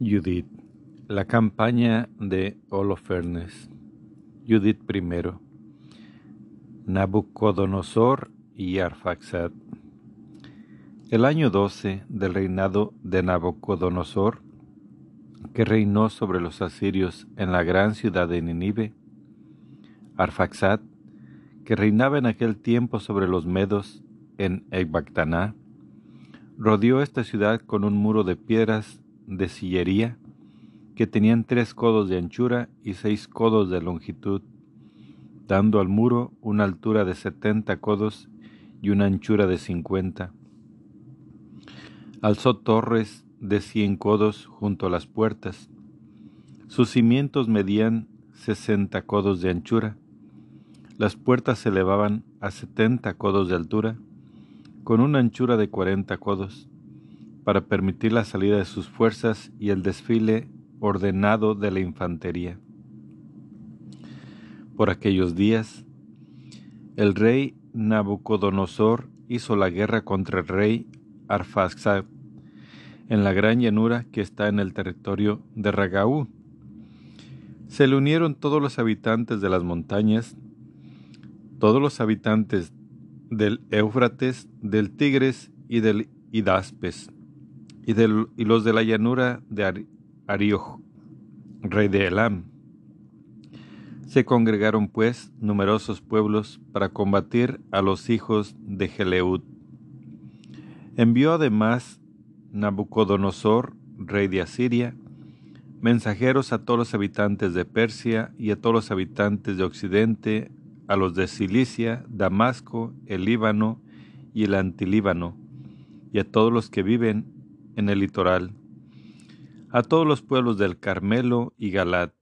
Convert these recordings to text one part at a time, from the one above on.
Judith. La campaña de Holofernes. Judith I. Nabucodonosor y Arfaxad. El año 12 del reinado de Nabucodonosor, que reinó sobre los asirios en la gran ciudad de Ninive, Arfaxad, que reinaba en aquel tiempo sobre los medos en Ecbactaná, rodeó esta ciudad con un muro de piedras de sillería que tenían tres codos de anchura y seis codos de longitud, dando al muro una altura de setenta codos y una anchura de cincuenta. Alzó torres de cien codos junto a las puertas. Sus cimientos medían sesenta codos de anchura. Las puertas se elevaban a setenta codos de altura, con una anchura de cuarenta codos para permitir la salida de sus fuerzas y el desfile ordenado de la infantería. Por aquellos días, el rey Nabucodonosor hizo la guerra contra el rey Arfaxad en la gran llanura que está en el territorio de Ragaú. Se le unieron todos los habitantes de las montañas, todos los habitantes del Éufrates, del Tigres y del Hidaspes, y, los de la llanura de Arioj, rey de Elam. Se congregaron pues numerosos pueblos para combatir a los hijos de Geleud. Envió además Nabucodonosor, rey de Asiria, mensajeros a todos los habitantes de Persia y a todos los habitantes de Occidente, a los de Cilicia, Damasco, el Líbano y el Antilíbano, y a todos los que viven en el litoral, a todos los pueblos del Carmelo y Galad,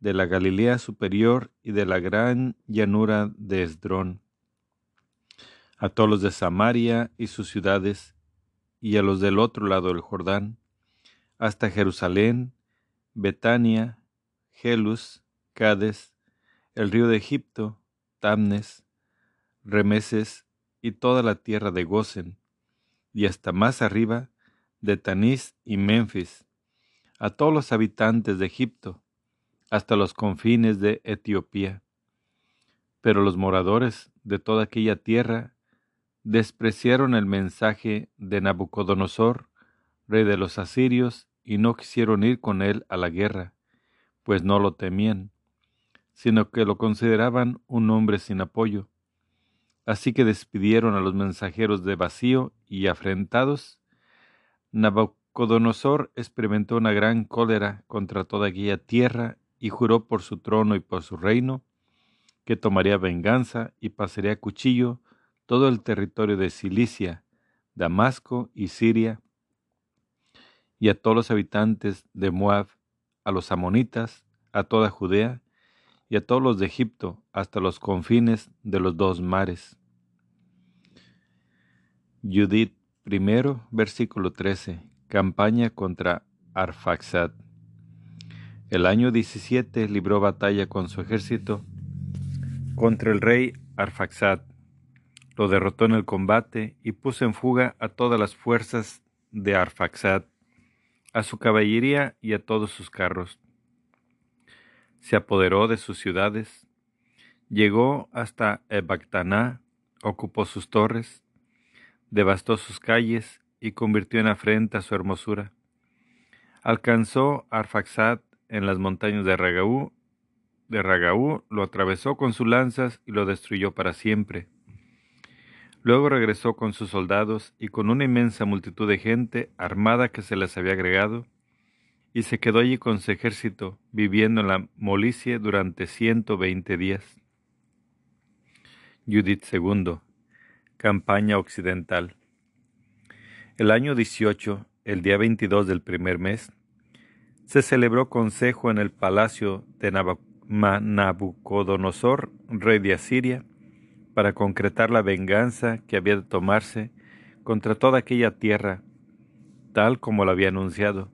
de la Galilea superior y de la gran llanura de Esdrón, a todos los de Samaria y sus ciudades, y a los del otro lado del Jordán, hasta Jerusalén, Betania, Gelus, Cades, el río de Egipto, Tamnes, Remeses y toda la tierra de Gosen, y hasta más arriba, de Tanís y Memphis, a todos los habitantes de Egipto, hasta los confines de Etiopía. Pero los moradores de toda aquella tierra despreciaron el mensaje de Nabucodonosor, rey de los asirios, y no quisieron ir con él a la guerra, pues no lo temían, sino que lo consideraban un hombre sin apoyo. Así que despidieron a los mensajeros de vacío y afrentados Nabucodonosor experimentó una gran cólera contra toda aquella tierra y juró por su trono y por su reino que tomaría venganza y pasaría a cuchillo todo el territorio de Cilicia, Damasco y Siria, y a todos los habitantes de Moab, a los amonitas, a toda Judea, y a todos los de Egipto, hasta los confines de los dos mares. Judith Primero, versículo 13. Campaña contra Arfaxad. El año 17 libró batalla con su ejército contra el rey Arfaxad. Lo derrotó en el combate y puso en fuga a todas las fuerzas de Arfaxad, a su caballería y a todos sus carros. Se apoderó de sus ciudades, llegó hasta Ebactaná, ocupó sus torres, devastó sus calles y convirtió en afrenta su hermosura. Alcanzó Arfaxad en las montañas de Ragaú, de Ragaú lo atravesó con sus lanzas y lo destruyó para siempre. Luego regresó con sus soldados y con una inmensa multitud de gente armada que se les había agregado, y se quedó allí con su ejército, viviendo en la Molicie durante ciento veinte días. Judith II Campaña Occidental. El año 18, el día 22 del primer mes, se celebró consejo en el palacio de Nabucodonosor, rey de Asiria, para concretar la venganza que había de tomarse contra toda aquella tierra, tal como lo había anunciado.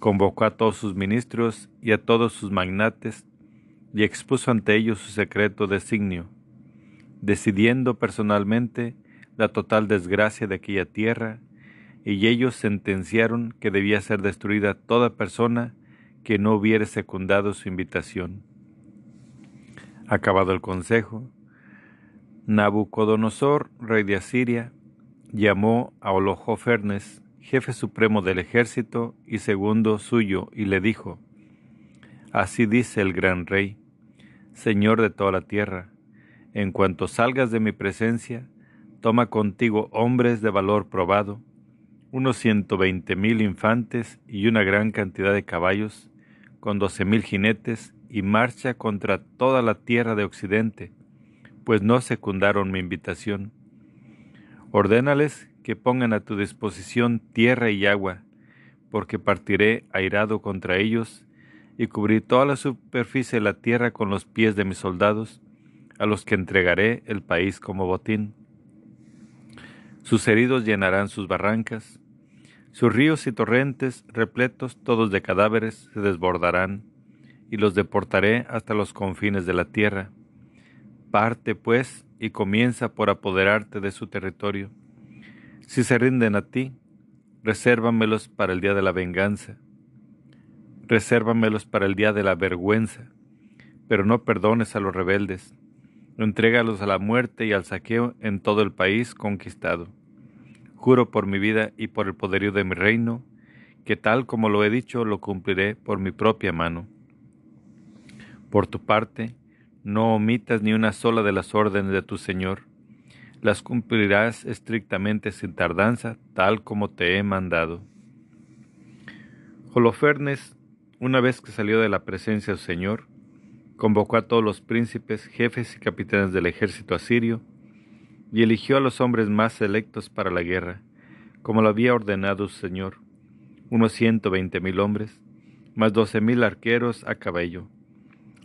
Convocó a todos sus ministros y a todos sus magnates y expuso ante ellos su secreto designio decidiendo personalmente la total desgracia de aquella tierra y ellos sentenciaron que debía ser destruida toda persona que no hubiere secundado su invitación. Acabado el consejo, Nabucodonosor, rey de Asiria, llamó a Holofernes, jefe supremo del ejército y segundo suyo, y le dijo, Así dice el gran rey, Señor de toda la tierra, en cuanto salgas de mi presencia, toma contigo hombres de valor probado, unos ciento veinte mil infantes y una gran cantidad de caballos, con doce mil jinetes, y marcha contra toda la tierra de Occidente, pues no secundaron mi invitación. Ordénales que pongan a tu disposición tierra y agua, porque partiré airado contra ellos, y cubrí toda la superficie de la tierra con los pies de mis soldados, a los que entregaré el país como botín. Sus heridos llenarán sus barrancas, sus ríos y torrentes, repletos todos de cadáveres, se desbordarán, y los deportaré hasta los confines de la tierra. Parte, pues, y comienza por apoderarte de su territorio. Si se rinden a ti, resérvamelos para el día de la venganza. Resérvamelos para el día de la vergüenza, pero no perdones a los rebeldes. Entrégalos a la muerte y al saqueo en todo el país conquistado. Juro por mi vida y por el poderío de mi reino, que tal como lo he dicho lo cumpliré por mi propia mano. Por tu parte, no omitas ni una sola de las órdenes de tu Señor, las cumplirás estrictamente sin tardanza, tal como te he mandado. Holofernes, una vez que salió de la presencia del Señor, convocó a todos los príncipes, jefes y capitanes del ejército asirio, y eligió a los hombres más selectos para la guerra, como lo había ordenado su Señor, unos ciento veinte mil hombres, más doce mil arqueros a caballo,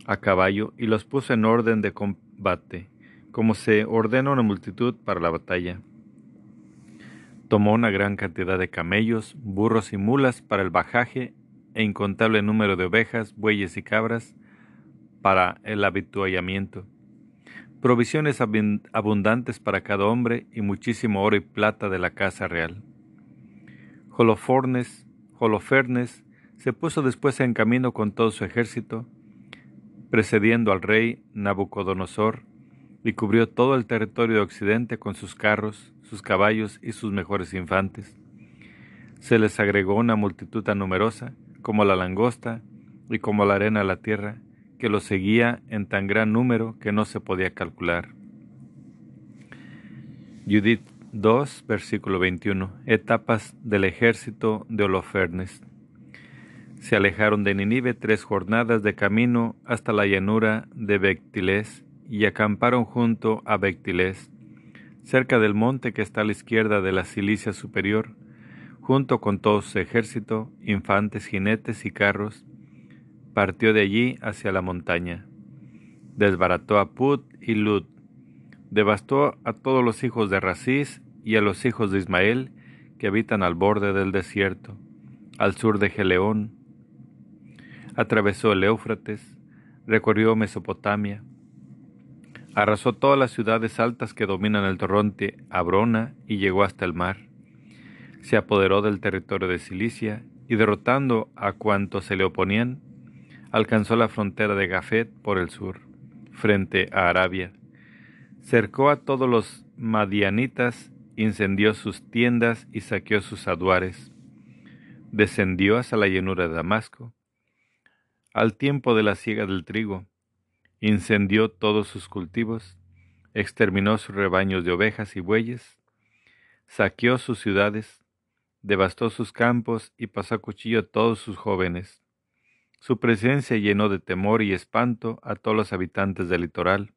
a caballo, y los puso en orden de combate, como se ordena una multitud para la batalla. Tomó una gran cantidad de camellos, burros y mulas para el bajaje e incontable número de ovejas, bueyes y cabras para el habituallamiento provisiones abundantes para cada hombre y muchísimo oro y plata de la casa real. Holofernes, Holofernes se puso después en camino con todo su ejército, precediendo al rey Nabucodonosor, y cubrió todo el territorio de Occidente con sus carros, sus caballos y sus mejores infantes. Se les agregó una multitud tan numerosa como la langosta y como la arena de la tierra, que lo seguía en tan gran número que no se podía calcular. Judith 2, versículo 21. Etapas del ejército de Holofernes. Se alejaron de Ninive tres jornadas de camino hasta la llanura de Bectilés y acamparon junto a Bectilés, cerca del monte que está a la izquierda de la Cilicia superior, junto con todo su ejército, infantes, jinetes y carros, partió de allí hacia la montaña. Desbarató a Put y Lud, devastó a todos los hijos de Rasís y a los hijos de Ismael que habitan al borde del desierto, al sur de Geleón. Atravesó el Éufrates, recorrió Mesopotamia, arrasó todas las ciudades altas que dominan el torrente Abrona y llegó hasta el mar. Se apoderó del territorio de Cilicia y derrotando a cuantos se le oponían, alcanzó la frontera de Gafet por el sur, frente a Arabia. Cercó a todos los madianitas, incendió sus tiendas y saqueó sus aduares. Descendió hasta la llanura de Damasco. Al tiempo de la siega del trigo, incendió todos sus cultivos, exterminó sus rebaños de ovejas y bueyes, saqueó sus ciudades, devastó sus campos y pasó a cuchillo a todos sus jóvenes su presencia llenó de temor y espanto a todos los habitantes del litoral,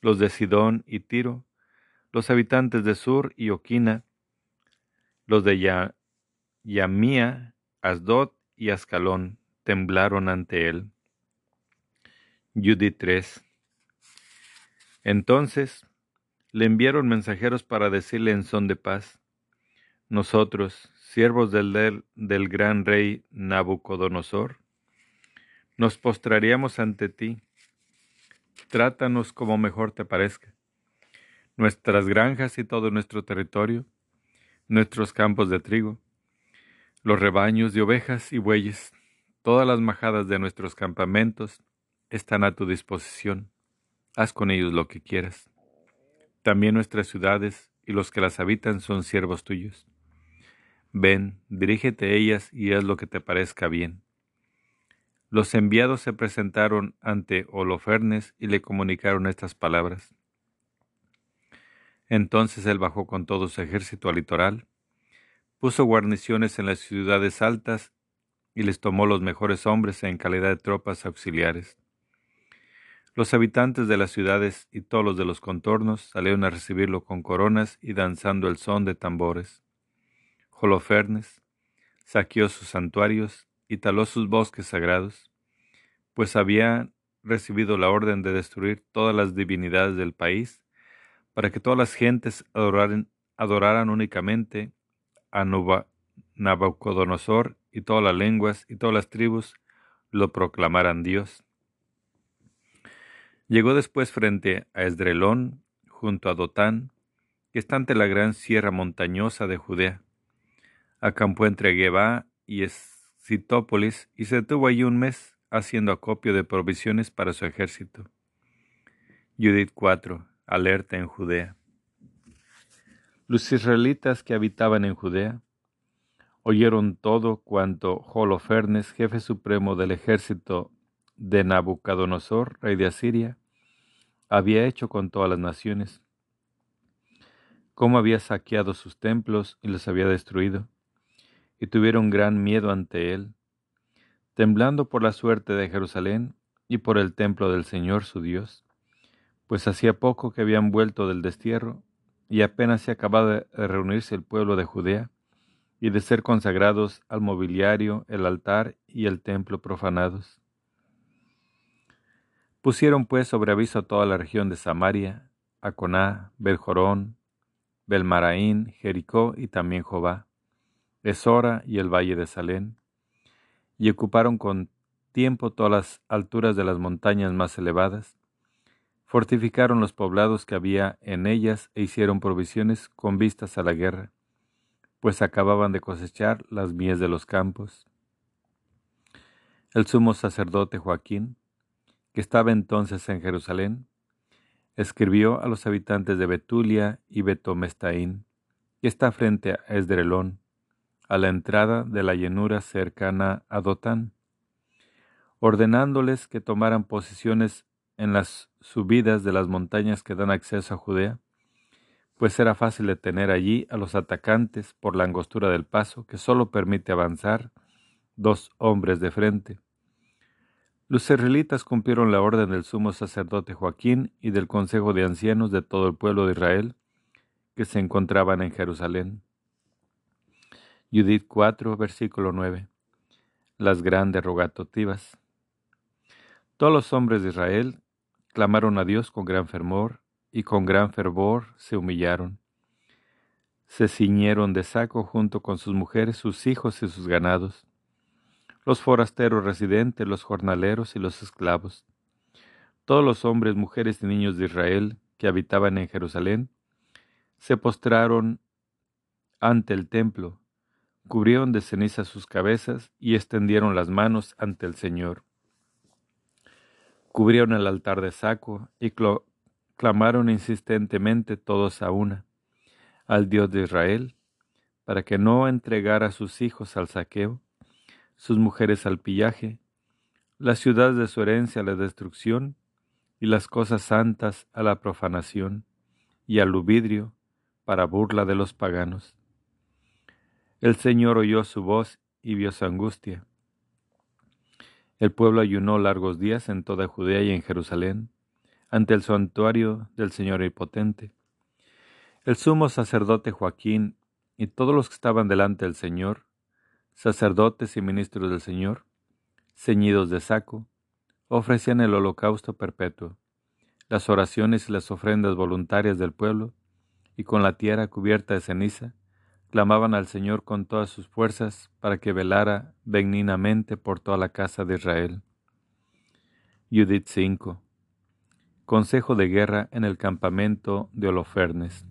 los de Sidón y Tiro, los habitantes de Sur y Oquina, los de Yamía, Asdod y Ascalón temblaron ante él. Judith 3. Entonces le enviaron mensajeros para decirle en son de paz, nosotros, siervos del, del gran rey Nabucodonosor, nos postraríamos ante ti. Trátanos como mejor te parezca. Nuestras granjas y todo nuestro territorio nuestros campos de trigo, los rebaños de ovejas y bueyes, todas las majadas de nuestros campamentos están a tu disposición. Haz con ellos lo que quieras. También nuestras ciudades y los que las habitan son siervos tuyos. Ven, dirígete a ellas y haz lo que te parezca bien. Los enviados se presentaron ante Holofernes y le comunicaron estas palabras. Entonces él bajó con todo su ejército al litoral, puso guarniciones en las ciudades altas y les tomó los mejores hombres en calidad de tropas auxiliares. Los habitantes de las ciudades y todos los de los contornos salieron a recibirlo con coronas y danzando el son de tambores. Holofernes saqueó sus santuarios y taló sus bosques sagrados, pues había recibido la orden de destruir todas las divinidades del país, para que todas las gentes adoraran, únicamente a Nabucodonosor y todas las lenguas y todas las tribus lo proclamaran Dios. Llegó después frente a Esdrelón, junto a Dotán, que está ante la gran sierra montañosa de Judea. Acampó entre Geba y Citópolis y se detuvo allí un mes haciendo acopio de provisiones para su ejército. Judith 4. Alerta en Judea. Los israelitas que habitaban en Judea oyeron todo cuanto Holofernes, jefe supremo del ejército de Nabucodonosor, rey de Asiria, había hecho con todas las naciones, cómo había saqueado sus templos y los había destruido, y tuvieron gran miedo ante él, temblando por la suerte de Jerusalén y por el templo del Señor su Dios, pues hacía poco que habían vuelto del destierro, y apenas se acababa de reunirse el pueblo de Judea, y de ser consagrados al mobiliario, el altar y el templo profanados. Pusieron pues sobre aviso a toda la región de Samaria, Aconá, Beljorón, Belmaraín, Jericó y también Jobá, Esora y el valle de Salén, y ocuparon con tiempo todas las alturas de las montañas más elevadas, fortificaron los poblados que había en ellas e hicieron provisiones con vistas a la guerra, pues acababan de cosechar las mies de los campos. El sumo sacerdote Joaquín, que estaba entonces en Jerusalén, escribió a los habitantes de Betulia y Betomestaín, que está frente a Esdrelón, a la entrada de la llanura cercana a Dotán, ordenándoles que tomaran posiciones en las subidas de las montañas que dan acceso a Judea, pues era fácil detener allí a los atacantes por la angostura del paso que solo permite avanzar dos hombres de frente. Los israelitas cumplieron la orden del sumo sacerdote Joaquín y del consejo de ancianos de todo el pueblo de Israel que se encontraban en Jerusalén. Judith 4, versículo 9. Las grandes rogativas. Todos los hombres de Israel clamaron a Dios con gran fervor y con gran fervor se humillaron. Se ciñeron de saco junto con sus mujeres, sus hijos y sus ganados, los forasteros residentes, los jornaleros y los esclavos. Todos los hombres, mujeres y niños de Israel que habitaban en Jerusalén se postraron ante el templo cubrieron de ceniza sus cabezas y extendieron las manos ante el Señor. Cubrieron el altar de saco y clamaron insistentemente todos a una al Dios de Israel, para que no entregara a sus hijos al saqueo, sus mujeres al pillaje, las ciudades de su herencia a la destrucción y las cosas santas a la profanación y al luvidrio para burla de los paganos. El Señor oyó su voz y vio su angustia. El pueblo ayunó largos días en toda Judea y en Jerusalén, ante el santuario del Señor Hipotente. El sumo sacerdote Joaquín y todos los que estaban delante del Señor, sacerdotes y ministros del Señor, ceñidos de saco, ofrecían el holocausto perpetuo, las oraciones y las ofrendas voluntarias del pueblo, y con la tierra cubierta de ceniza, clamaban al Señor con todas sus fuerzas para que velara benignamente por toda la casa de Israel. Judith 5. Consejo de guerra en el campamento de Holofernes.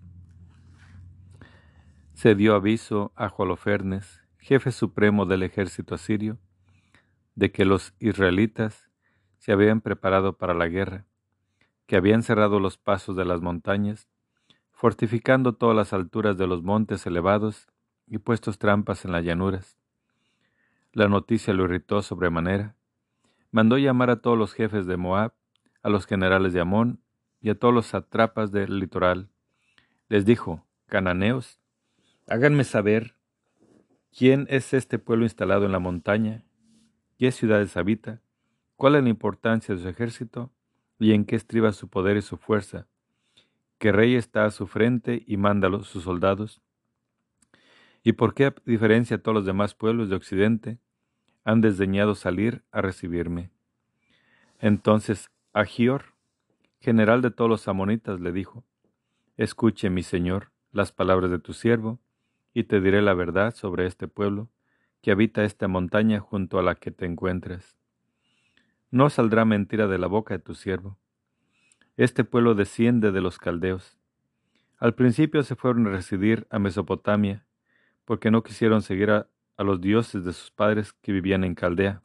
se dio aviso a Jolofernes, jefe supremo del ejército asirio, de que los israelitas se habían preparado para la guerra, que habían cerrado los pasos de las montañas, fortificando todas las alturas de los montes elevados y puestos trampas en las llanuras. La noticia lo irritó sobremanera. Mandó llamar a todos los jefes de Moab, a los generales de Amón y a todos los satrapas del litoral. Les dijo, Cananeos, háganme saber quién es este pueblo instalado en la montaña, qué ciudades habita, cuál es la importancia de su ejército y en qué estriba su poder y su fuerza, qué rey está a su frente y manda sus soldados, y por qué, a diferencia de todos los demás pueblos de Occidente, han desdeñado salir a recibirme. Entonces Agior, general de todos los amonitas, le dijo, Escuche, mi señor, las palabras de tu siervo, y te diré la verdad sobre este pueblo, que habita esta montaña junto a la que te encuentres. No saldrá mentira de la boca de tu siervo. Este pueblo desciende de los caldeos. Al principio se fueron a residir a Mesopotamia, porque no quisieron seguir a, a los dioses de sus padres que vivían en Caldea.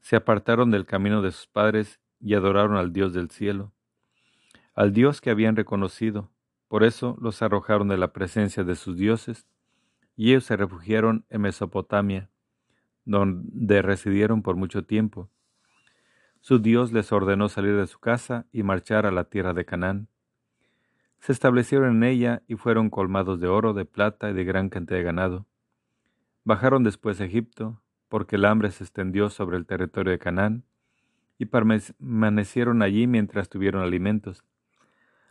Se apartaron del camino de sus padres y adoraron al Dios del cielo, al Dios que habían reconocido. Por eso los arrojaron de la presencia de sus dioses, y ellos se refugiaron en Mesopotamia, donde residieron por mucho tiempo. Su Dios les ordenó salir de su casa y marchar a la tierra de Canaán. Se establecieron en ella y fueron colmados de oro, de plata y de gran cantidad de ganado. Bajaron después a Egipto, porque el hambre se extendió sobre el territorio de Canaán, y permanecieron allí mientras tuvieron alimentos.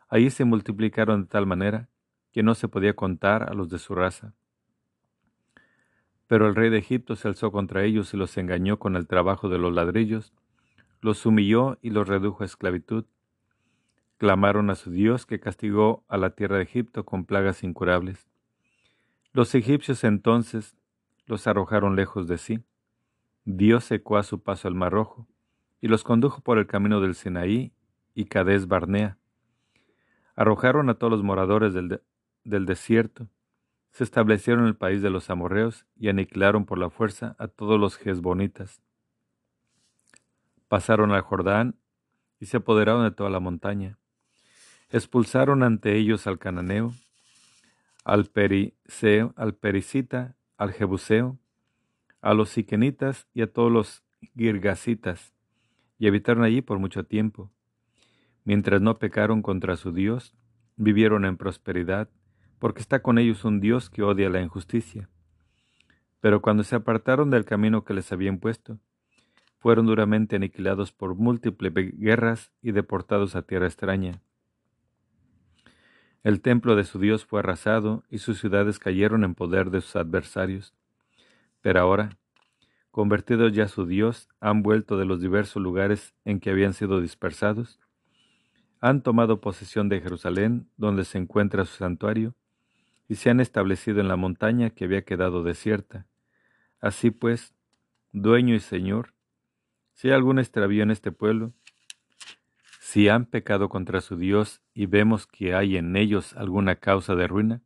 Allí se multiplicaron de tal manera que no se podía contar a los de su raza. Pero el rey de Egipto se alzó contra ellos y los engañó con el trabajo de los ladrillos, los humilló y los redujo a esclavitud. Clamaron a su Dios que castigó a la tierra de Egipto con plagas incurables. Los egipcios entonces los arrojaron lejos de sí. Dios secó a su paso el mar rojo, y los condujo por el camino del Sinaí y Cades Barnea. Arrojaron a todos los moradores del, del desierto, se establecieron en el país de los amorreos y aniquilaron por la fuerza a todos los jezbonitas. Pasaron al Jordán y se apoderaron de toda la montaña. Expulsaron ante ellos al cananeo, al periseo, al pericita, al Jebuseo, a los siquenitas y a todos los girgasitas, y habitaron allí por mucho tiempo. Mientras no pecaron contra su Dios, vivieron en prosperidad, porque está con ellos un Dios que odia la injusticia. Pero cuando se apartaron del camino que les habían puesto, fueron duramente aniquilados por múltiples guerras y deportados a tierra extraña. El templo de su Dios fue arrasado y sus ciudades cayeron en poder de sus adversarios. Pero ahora, convertidos ya su Dios, han vuelto de los diversos lugares en que habían sido dispersados, han tomado posesión de Jerusalén, donde se encuentra su santuario, y se han establecido en la montaña que había quedado desierta. Así pues, dueño y señor, si hay algún extravío en este pueblo, si han pecado contra su Dios y vemos que hay en ellos alguna causa de ruina,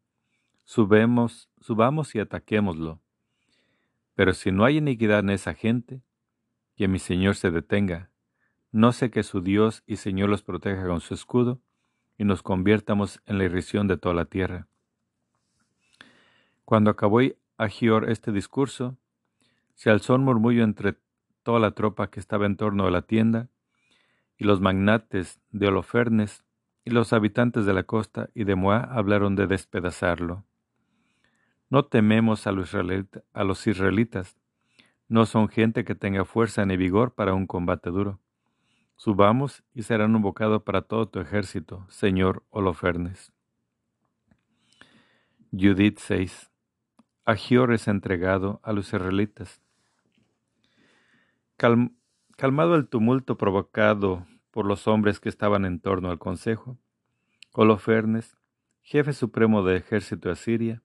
subemos, subamos y ataquémoslo. Pero si no hay iniquidad en esa gente, que mi Señor se detenga, no sé que su Dios y Señor los proteja con su escudo y nos conviertamos en la irrisión de toda la tierra. Cuando acabó Agior este discurso, se alzó un murmullo entre toda la tropa que estaba en torno de la tienda, y los magnates de Holofernes y los habitantes de la costa y de Moab hablaron de despedazarlo. No tememos a los, a los israelitas, no son gente que tenga fuerza ni vigor para un combate duro. Subamos y serán un bocado para todo tu ejército, señor Holofernes. Judith 6. Agior es entregado a los israelitas. Calmado el tumulto provocado por los hombres que estaban en torno al consejo, Holofernes, jefe supremo del ejército de Asiria,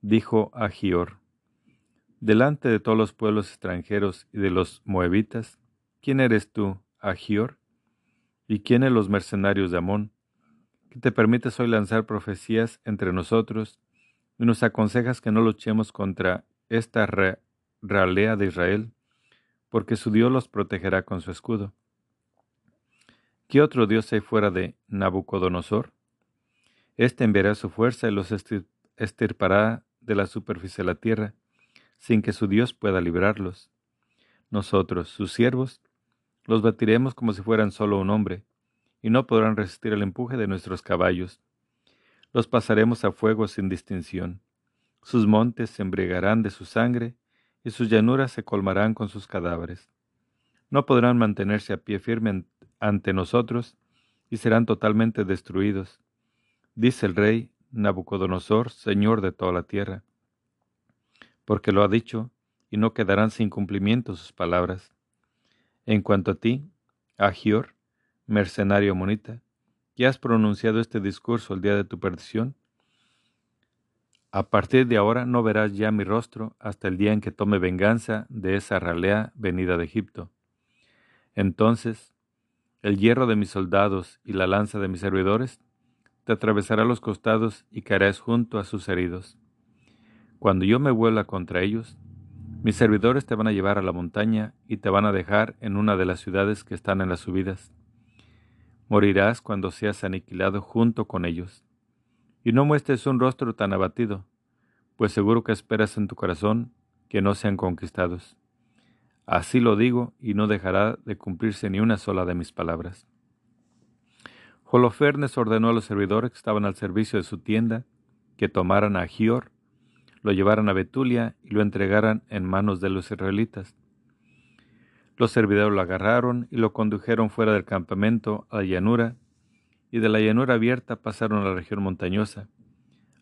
dijo a Gior, delante de todos los pueblos extranjeros y de los moabitas, ¿quién eres tú, Agior? ¿Y quiénes los mercenarios de Amón, que te permites hoy lanzar profecías entre nosotros y nos aconsejas que no luchemos contra esta ralea de Israel, porque su Dios los protegerá con su escudo. ¿Qué otro Dios hay fuera de Nabucodonosor? Este enviará su fuerza y los estirpará de la superficie de la tierra, sin que su Dios pueda librarlos. Nosotros, sus siervos, los batiremos como si fueran solo un hombre, y no podrán resistir el empuje de nuestros caballos los pasaremos a fuego sin distinción. Sus montes se embriagarán de su sangre, y sus llanuras se colmarán con sus cadáveres. No podrán mantenerse a pie firme ante nosotros, y serán totalmente destruidos, dice el rey Nabucodonosor, señor de toda la tierra. Porque lo ha dicho, y no quedarán sin cumplimiento sus palabras. En cuanto a ti, Agior, mercenario monita, ¿Ya has pronunciado este discurso el día de tu perdición? A partir de ahora no verás ya mi rostro hasta el día en que tome venganza de esa ralea venida de Egipto. Entonces, el hierro de mis soldados y la lanza de mis servidores te atravesará los costados y caerás junto a sus heridos. Cuando yo me vuelva contra ellos, mis servidores te van a llevar a la montaña y te van a dejar en una de las ciudades que están en las subidas morirás cuando seas aniquilado junto con ellos. Y no muestres un rostro tan abatido, pues seguro que esperas en tu corazón que no sean conquistados. Así lo digo y no dejará de cumplirse ni una sola de mis palabras. Holofernes ordenó a los servidores que estaban al servicio de su tienda que tomaran a Gior, lo llevaran a Betulia y lo entregaran en manos de los israelitas. Los servidores lo agarraron y lo condujeron fuera del campamento a la llanura, y de la llanura abierta pasaron a la región montañosa,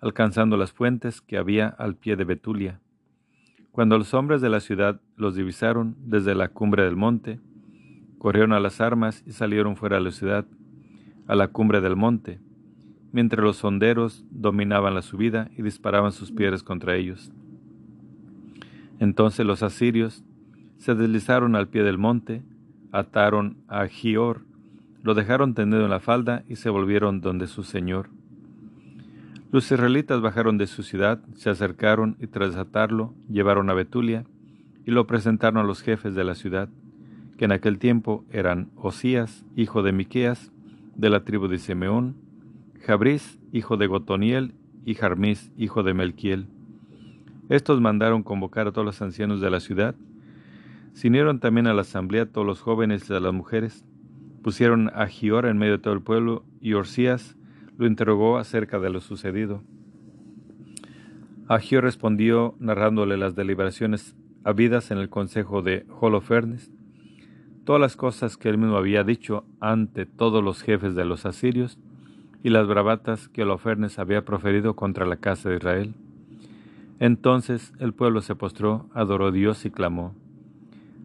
alcanzando las fuentes que había al pie de Betulia. Cuando los hombres de la ciudad los divisaron desde la cumbre del monte, corrieron a las armas y salieron fuera de la ciudad, a la cumbre del monte, mientras los sonderos dominaban la subida y disparaban sus piedras contra ellos. Entonces los asirios, se deslizaron al pie del monte, ataron a Gior, lo dejaron tendido en la falda y se volvieron donde su señor. Los israelitas bajaron de su ciudad, se acercaron y tras atarlo llevaron a Betulia y lo presentaron a los jefes de la ciudad, que en aquel tiempo eran Osías, hijo de Miqueas, de la tribu de Simeón, Jabris, hijo de Gotoniel, y Jarmis, hijo de Melquiel. Estos mandaron convocar a todos los ancianos de la ciudad se unieron también a la asamblea todos los jóvenes y las mujeres. Pusieron a Gior en medio de todo el pueblo y Orsías lo interrogó acerca de lo sucedido. Agior respondió narrándole las deliberaciones habidas en el consejo de Holofernes, todas las cosas que él mismo había dicho ante todos los jefes de los asirios y las bravatas que Holofernes había proferido contra la casa de Israel. Entonces el pueblo se postró, adoró a Dios y clamó.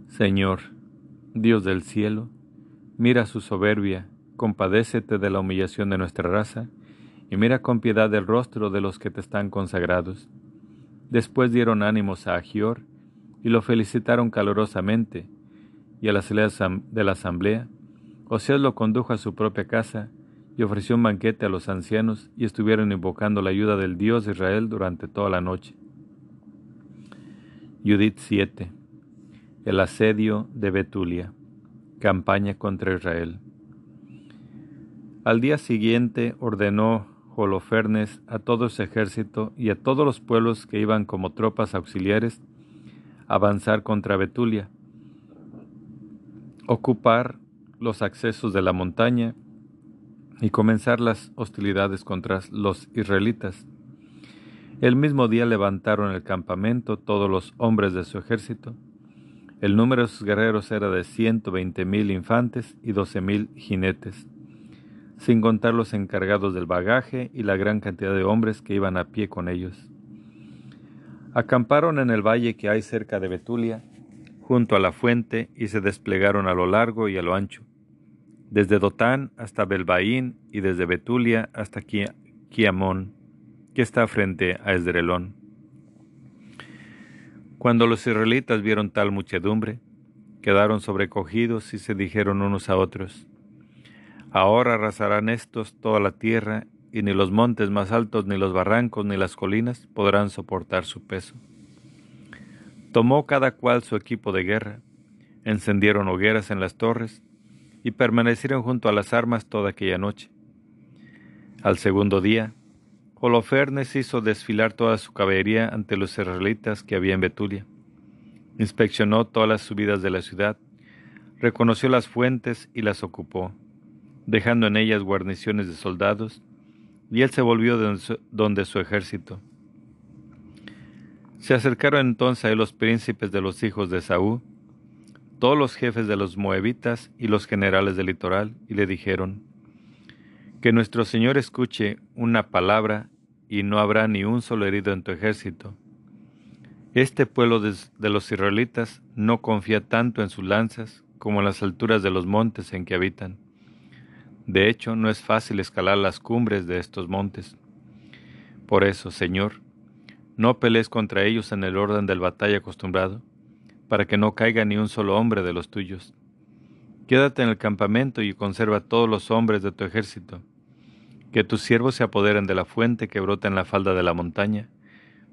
Señor, Dios del cielo, mira su soberbia, compadécete de la humillación de nuestra raza, y mira con piedad el rostro de los que te están consagrados. Después dieron ánimos a Agior y lo felicitaron calurosamente, y a la salida de la asamblea, Oseas lo condujo a su propia casa y ofreció un banquete a los ancianos y estuvieron invocando la ayuda del Dios de Israel durante toda la noche. Judith 7 el asedio de Betulia. Campaña contra Israel. Al día siguiente ordenó Holofernes a todo su ejército y a todos los pueblos que iban como tropas auxiliares avanzar contra Betulia, ocupar los accesos de la montaña y comenzar las hostilidades contra los israelitas. El mismo día levantaron el campamento todos los hombres de su ejército el número de sus guerreros era de ciento veinte mil infantes y doce mil jinetes, sin contar los encargados del bagaje y la gran cantidad de hombres que iban a pie con ellos. Acamparon en el valle que hay cerca de Betulia, junto a la fuente, y se desplegaron a lo largo y a lo ancho, desde Dotán hasta Belbaín y desde Betulia hasta Kiamón, que está frente a Esdrelón. Cuando los israelitas vieron tal muchedumbre, quedaron sobrecogidos y se dijeron unos a otros, Ahora arrasarán estos toda la tierra, y ni los montes más altos, ni los barrancos, ni las colinas podrán soportar su peso. Tomó cada cual su equipo de guerra, encendieron hogueras en las torres, y permanecieron junto a las armas toda aquella noche. Al segundo día, Holofernes hizo desfilar toda su caballería ante los israelitas que había en Betulia. Inspeccionó todas las subidas de la ciudad, reconoció las fuentes y las ocupó dejando en ellas guarniciones de soldados, y él se volvió donde su ejército. Se acercaron entonces a él los príncipes de los hijos de Saúl, todos los jefes de los moabitas y los generales del litoral, y le dijeron, Que nuestro Señor escuche una palabra, y no habrá ni un solo herido en tu ejército. Este pueblo de los israelitas no confía tanto en sus lanzas como en las alturas de los montes en que habitan. De hecho, no es fácil escalar las cumbres de estos montes. Por eso, Señor, no pelees contra ellos en el orden del batalla acostumbrado, para que no caiga ni un solo hombre de los tuyos. Quédate en el campamento y conserva todos los hombres de tu ejército. Que tus siervos se apoderen de la fuente que brota en la falda de la montaña,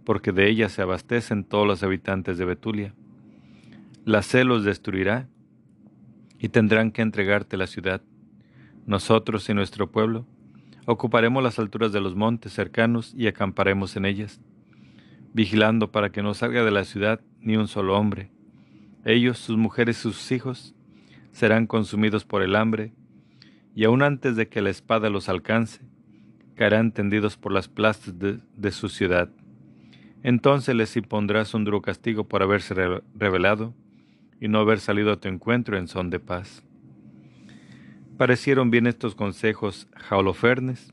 porque de ella se abastecen todos los habitantes de Betulia. La sed los destruirá y tendrán que entregarte la ciudad. Nosotros y nuestro pueblo ocuparemos las alturas de los montes cercanos y acamparemos en ellas, vigilando para que no salga de la ciudad ni un solo hombre. Ellos, sus mujeres y sus hijos serán consumidos por el hambre, y aun antes de que la espada los alcance, caerán tendidos por las plazas de, su ciudad. Entonces les impondrás un duro castigo por haberse revelado y no haber salido a tu encuentro en son de paz parecieron bien estos consejos a Holofernes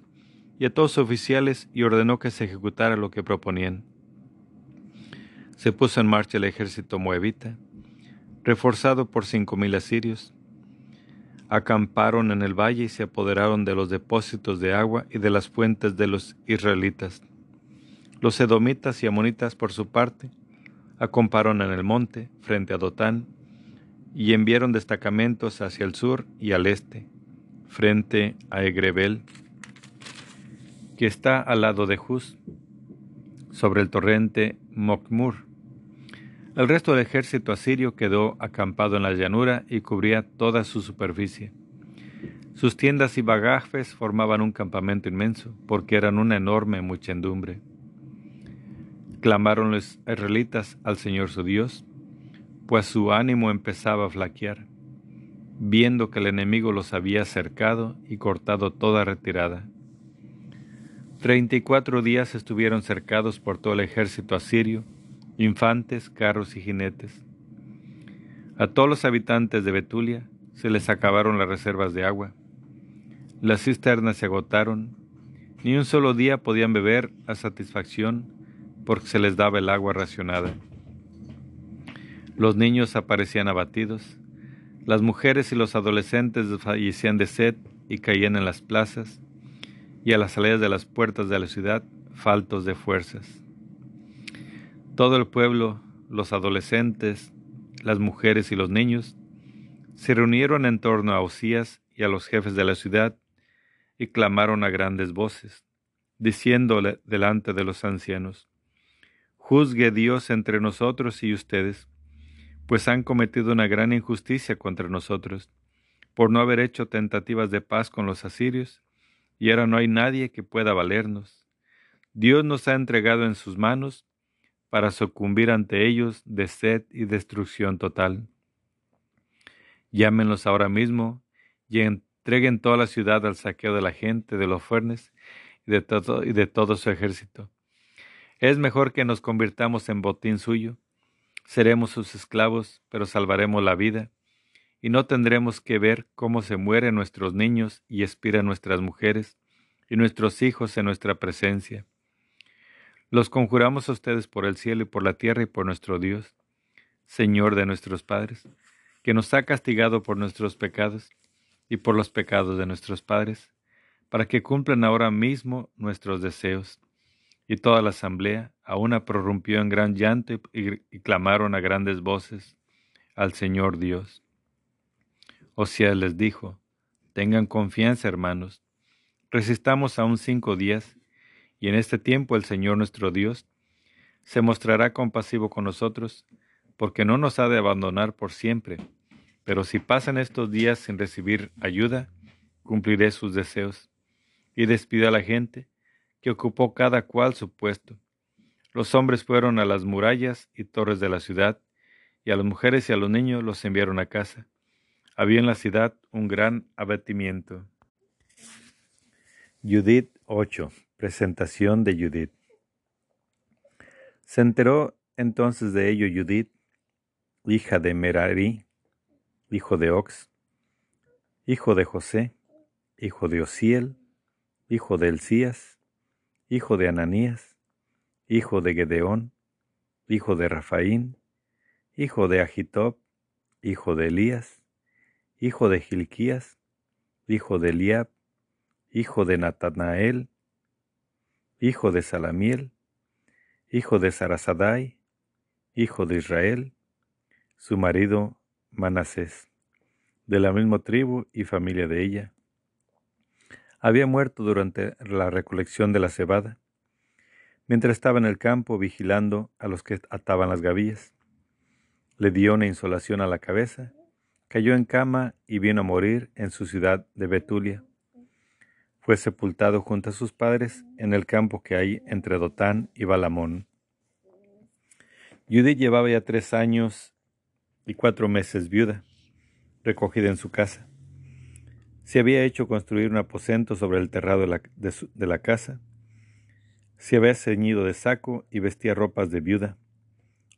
y a todos sus oficiales y ordenó que se ejecutara lo que proponían. Se puso en marcha el ejército moabita, reforzado por cinco mil asirios. Acamparon en el valle y se apoderaron de los depósitos de agua y de las fuentes de los israelitas. Los edomitas y amonitas, por su parte, acamparon en el monte, frente a Dotán, y enviaron destacamentos hacia el sur y al este, frente a Egrebel, que está al lado de Juz, sobre el torrente Mokmur. El resto del ejército asirio quedó acampado en la llanura y cubría toda su superficie. Sus tiendas y bagajes formaban un campamento inmenso, porque eran una enorme muchedumbre. Clamaron los israelitas al Señor su Dios, pues su ánimo empezaba a flaquear viendo que el enemigo los había cercado y cortado toda retirada. Treinta y cuatro días estuvieron cercados por todo el ejército asirio, infantes, carros y jinetes. A todos los habitantes de Betulia se les acabaron las reservas de agua. Las cisternas se agotaron, ni un solo día podían beber a satisfacción porque se les daba el agua racionada. Los niños aparecían abatidos, las mujeres y los adolescentes fallecían de sed y caían en las plazas y a las salidas de las puertas de la ciudad faltos de fuerzas. Todo el pueblo, los adolescentes, las mujeres y los niños, se reunieron en torno a Osías y a los jefes de la ciudad y clamaron a grandes voces, diciéndole delante de los ancianos, Juzgue Dios entre nosotros y ustedes pues han cometido una gran injusticia contra nosotros, por no haber hecho tentativas de paz con los asirios, y ahora no hay nadie que pueda valernos. Dios nos ha entregado en sus manos para sucumbir ante ellos de sed y destrucción total. Llámenlos ahora mismo y entreguen toda la ciudad al saqueo de la gente, de los fuernes y de todo, su ejército. Es mejor que nos convirtamos en botín suyo Seremos sus esclavos, pero salvaremos la vida, y no tendremos que ver cómo se mueren nuestros niños y expiran nuestras mujeres y nuestros hijos en nuestra presencia. Los conjuramos a ustedes por el cielo y por la tierra y por nuestro Dios, Señor de nuestros padres, que nos ha castigado por nuestros pecados y por los pecados de nuestros padres, para que cumplan ahora mismo nuestros deseos y toda la asamblea a una prorrumpió en gran llanto y, clamaron a grandes voces al Señor Dios. Osías les dijo, Tengan confianza, hermanos. Resistamos aún cinco días, y en este tiempo el Señor nuestro Dios se mostrará compasivo con nosotros, porque no nos ha de abandonar por siempre. Pero si pasan estos días sin recibir ayuda, cumpliré sus deseos. Y despido a la gente, que ocupó cada cual su puesto. Los hombres fueron a las murallas y torres de la ciudad, y a las mujeres y a los niños los enviaron a casa. Había en la ciudad un gran abatimiento. Judith 8. Presentación de Judith. Se enteró entonces de ello Judith, hija de Merari, hijo de Ox, hijo de José, hijo de Osiel, hijo de Elías, hijo de Ananías, hijo de Gedeón, hijo de Rafaín, hijo de Agitob, hijo de Elías, hijo de Gilquías, hijo de Eliab, hijo de Natanael, hijo de Salamiel, hijo de Sarasadai, hijo de Israel, su marido Manasés, de la misma tribu y familia de ella. Había muerto durante la recolección de la cebada, mientras estaba en el campo vigilando a los que ataban las gavillas. Le dio una insolación a la cabeza cayó en cama y vino a morir en su ciudad de Betulia. Fue sepultado junto a sus padres en el campo que hay entre Dotán y Balamón. Judith llevaba ya tres años y cuatro meses viuda, recogida en su casa. Se había hecho construir un aposento sobre el terrado de la, de la casa. Se había ceñido de saco y vestía ropas de viuda.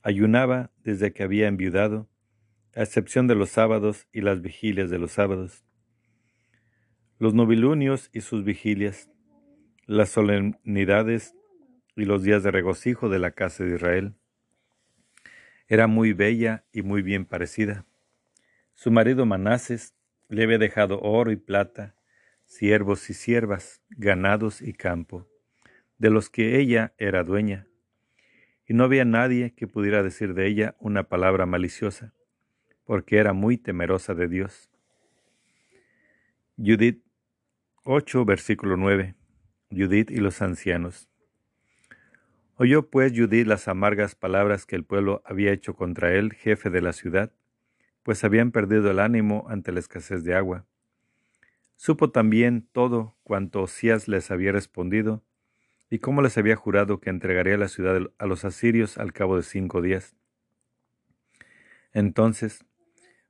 Ayunaba desde que había enviudado a excepción de los sábados y las vigilias de los sábados. Los novilunios y sus vigilias, las solemnidades y los días de regocijo de la casa de Israel. Era muy bella y muy bien parecida. Su marido Manases le había dejado oro y plata, siervos y siervas, ganados y campo, de los que ella era dueña, y no había nadie que pudiera decir de ella una palabra maliciosa porque era muy temerosa de Dios. Judith 8, versículo 9. Judith y los ancianos. Oyó pues Judith las amargas palabras que el pueblo había hecho contra él, jefe de la ciudad, pues habían perdido el ánimo ante la escasez de agua. Supo también todo cuanto Osías les había respondido, y cómo les había jurado que entregaría la ciudad a los asirios al cabo de cinco días. Entonces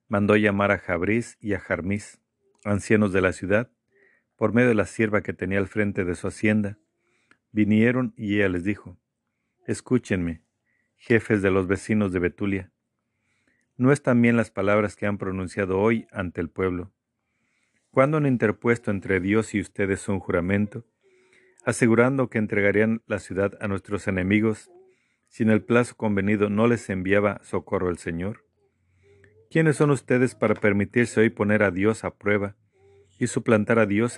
mandó llamar a Jabris y a Jarmis, ancianos de la ciudad, por medio de la sierva que tenía al frente de su hacienda. Vinieron y ella les dijo, Escúchenme, jefes de los vecinos de Betulia. ¿No están bien las palabras que han pronunciado hoy ante el pueblo? ¿Cuándo han interpuesto entre Dios y ustedes un juramento, asegurando que entregarían la ciudad a nuestros enemigos si en el plazo convenido no les enviaba socorro el Señor? ¿Quiénes son ustedes para permitirse hoy poner a Dios a prueba y suplantar a Dios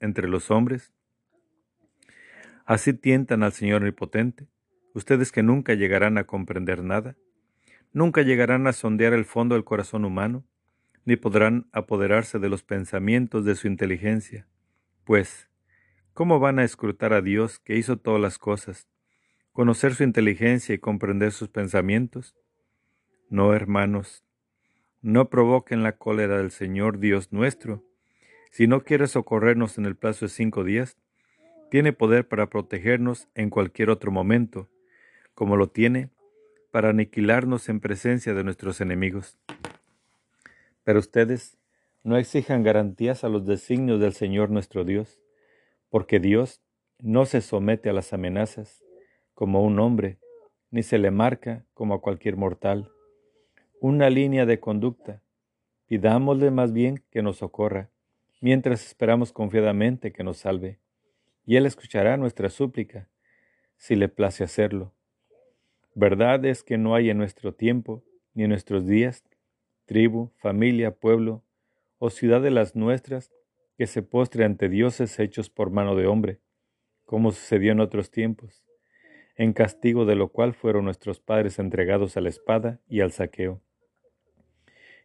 entre los hombres? Así tientan al Señor Omnipotente, ustedes que nunca llegarán a comprender nada, nunca llegarán a sondear el fondo del corazón humano, ni podrán apoderarse de los pensamientos de su inteligencia. Pues, ¿cómo van a escrutar a Dios que hizo todas las cosas, conocer su inteligencia y comprender sus pensamientos? No, hermanos, no provoquen la cólera del Señor Dios nuestro. Si no quiere socorrernos en el plazo de cinco días, tiene poder para protegernos en cualquier otro momento, como lo tiene para aniquilarnos en presencia de nuestros enemigos. Pero ustedes no exijan garantías a los designios del Señor nuestro Dios, porque Dios no se somete a las amenazas como un hombre, ni se le marca como a cualquier mortal una línea de conducta. Pidámosle más bien que nos socorra, mientras esperamos confiadamente que nos salve, y Él escuchará nuestra súplica, si le place hacerlo. Verdad es que no hay en nuestro tiempo, ni en nuestros días, tribu, familia, pueblo o ciudad de las nuestras que se postre ante dioses hechos por mano de hombre, como sucedió en otros tiempos, en castigo de lo cual fueron nuestros padres entregados a la espada y al saqueo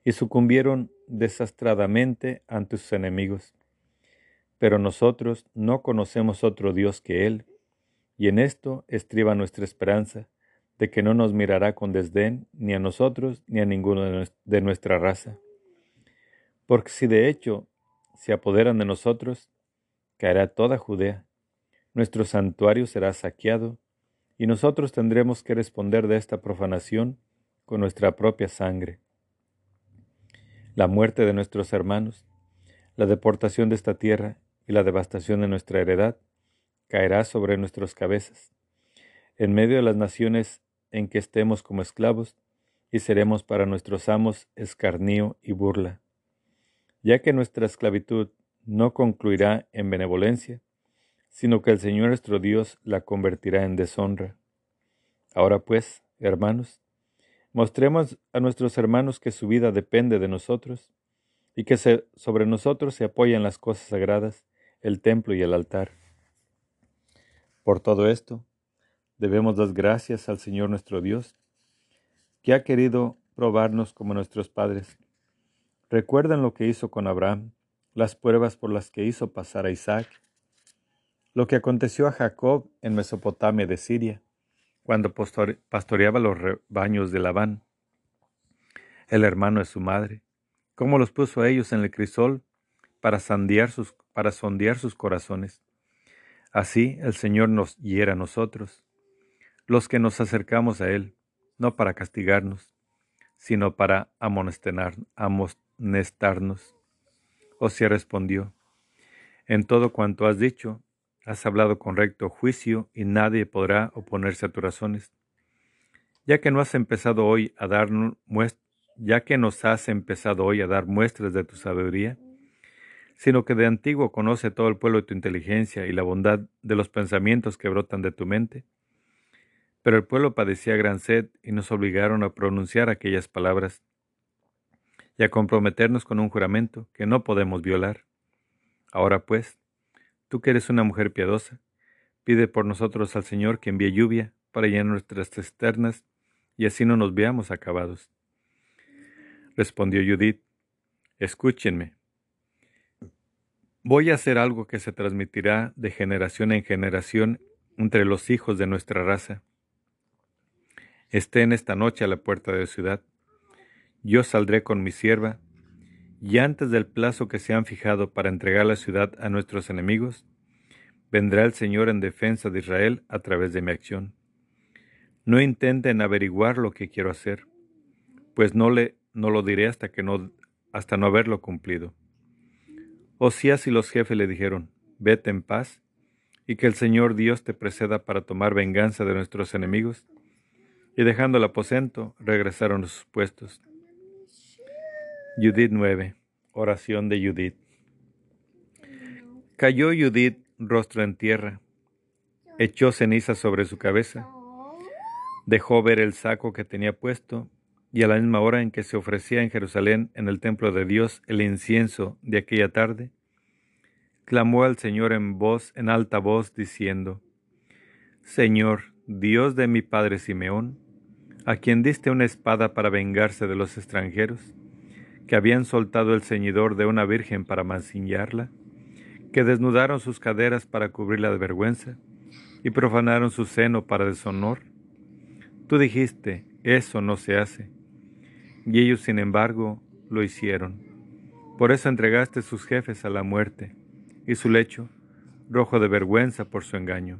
y sucumbieron desastradamente ante sus enemigos. Pero nosotros no conocemos otro Dios que Él, y en esto estriba nuestra esperanza, de que no nos mirará con desdén ni a nosotros ni a ninguno de nuestra raza. Porque si de hecho se apoderan de nosotros, caerá toda Judea, nuestro santuario será saqueado, y nosotros tendremos que responder de esta profanación con nuestra propia sangre. La muerte de nuestros hermanos, la deportación de esta tierra y la devastación de nuestra heredad caerá sobre nuestras cabezas. En medio de las naciones en que estemos como esclavos, y seremos para nuestros amos escarnio y burla. Ya que nuestra esclavitud no concluirá en benevolencia, sino que el Señor nuestro Dios la convertirá en deshonra. Ahora pues, hermanos, mostremos a nuestros hermanos que su vida depende de nosotros y que sobre nosotros se apoyan las cosas sagradas, el templo y el altar. Por todo esto, debemos dar gracias al Señor nuestro Dios, que ha querido probarnos como nuestros padres. Recuerdan lo que hizo con Abraham, las pruebas por las que hizo pasar a Isaac, lo que aconteció a Jacob en Mesopotamia de Siria, cuando pastoreaba los rebaños de Labán, el hermano de su madre, cómo los puso a ellos en el crisol para, sus, para sondear sus corazones. Así el Señor nos hiera a nosotros, los que nos acercamos a Él, no para castigarnos, sino para amonestarnos. Osía respondió, En todo cuanto has dicho, Has hablado con recto juicio y nadie podrá oponerse a tus razones. Ya que no has empezado hoy a dar ya que nos has empezado hoy a dar muestras de tu sabiduría, sino que de antiguo conoce todo el pueblo tu inteligencia y la bondad de los pensamientos que brotan de tu mente. Pero el pueblo padecía gran sed y nos obligaron a pronunciar aquellas palabras y a comprometernos con un juramento que no podemos violar. Ahora pues, Tú que eres una mujer piadosa, pide por nosotros al Señor que envíe lluvia para llenar nuestras cisternas y así no nos veamos acabados. Respondió Judith, escúchenme. Voy a hacer algo que se transmitirá de generación en generación entre los hijos de nuestra raza. Estén esta noche a la puerta de la ciudad. Yo saldré con mi sierva y antes del plazo que se han fijado para entregar la ciudad a nuestros enemigos, vendrá el Señor en defensa de Israel a través de mi acción. No intenten averiguar lo que quiero hacer, pues no, le, no lo diré hasta, que no, hasta no haberlo cumplido. Osías y los jefes le dijeron, vete en paz, y que el Señor Dios te preceda para tomar venganza de nuestros enemigos. Y dejando el aposento, regresaron a sus puestos. Judith 9. Oración de Judith. Cayó Judith rostro en tierra, echó ceniza sobre su cabeza, dejó ver el saco que tenía puesto, y a la misma hora en que se ofrecía en Jerusalén, en el templo de Dios, el incienso de aquella tarde, clamó al Señor en voz, en alta voz, diciendo, Señor, Dios de mi padre Simeón, a quien diste una espada para vengarse de los extranjeros, que habían soltado el ceñidor de una virgen para mancillarla, que desnudaron sus caderas para cubrirla de vergüenza y profanaron su seno para deshonor. Tú dijiste, eso no se hace. Y ellos, sin embargo, lo hicieron. Por eso entregaste sus jefes a la muerte y su lecho, rojo de vergüenza por su engaño.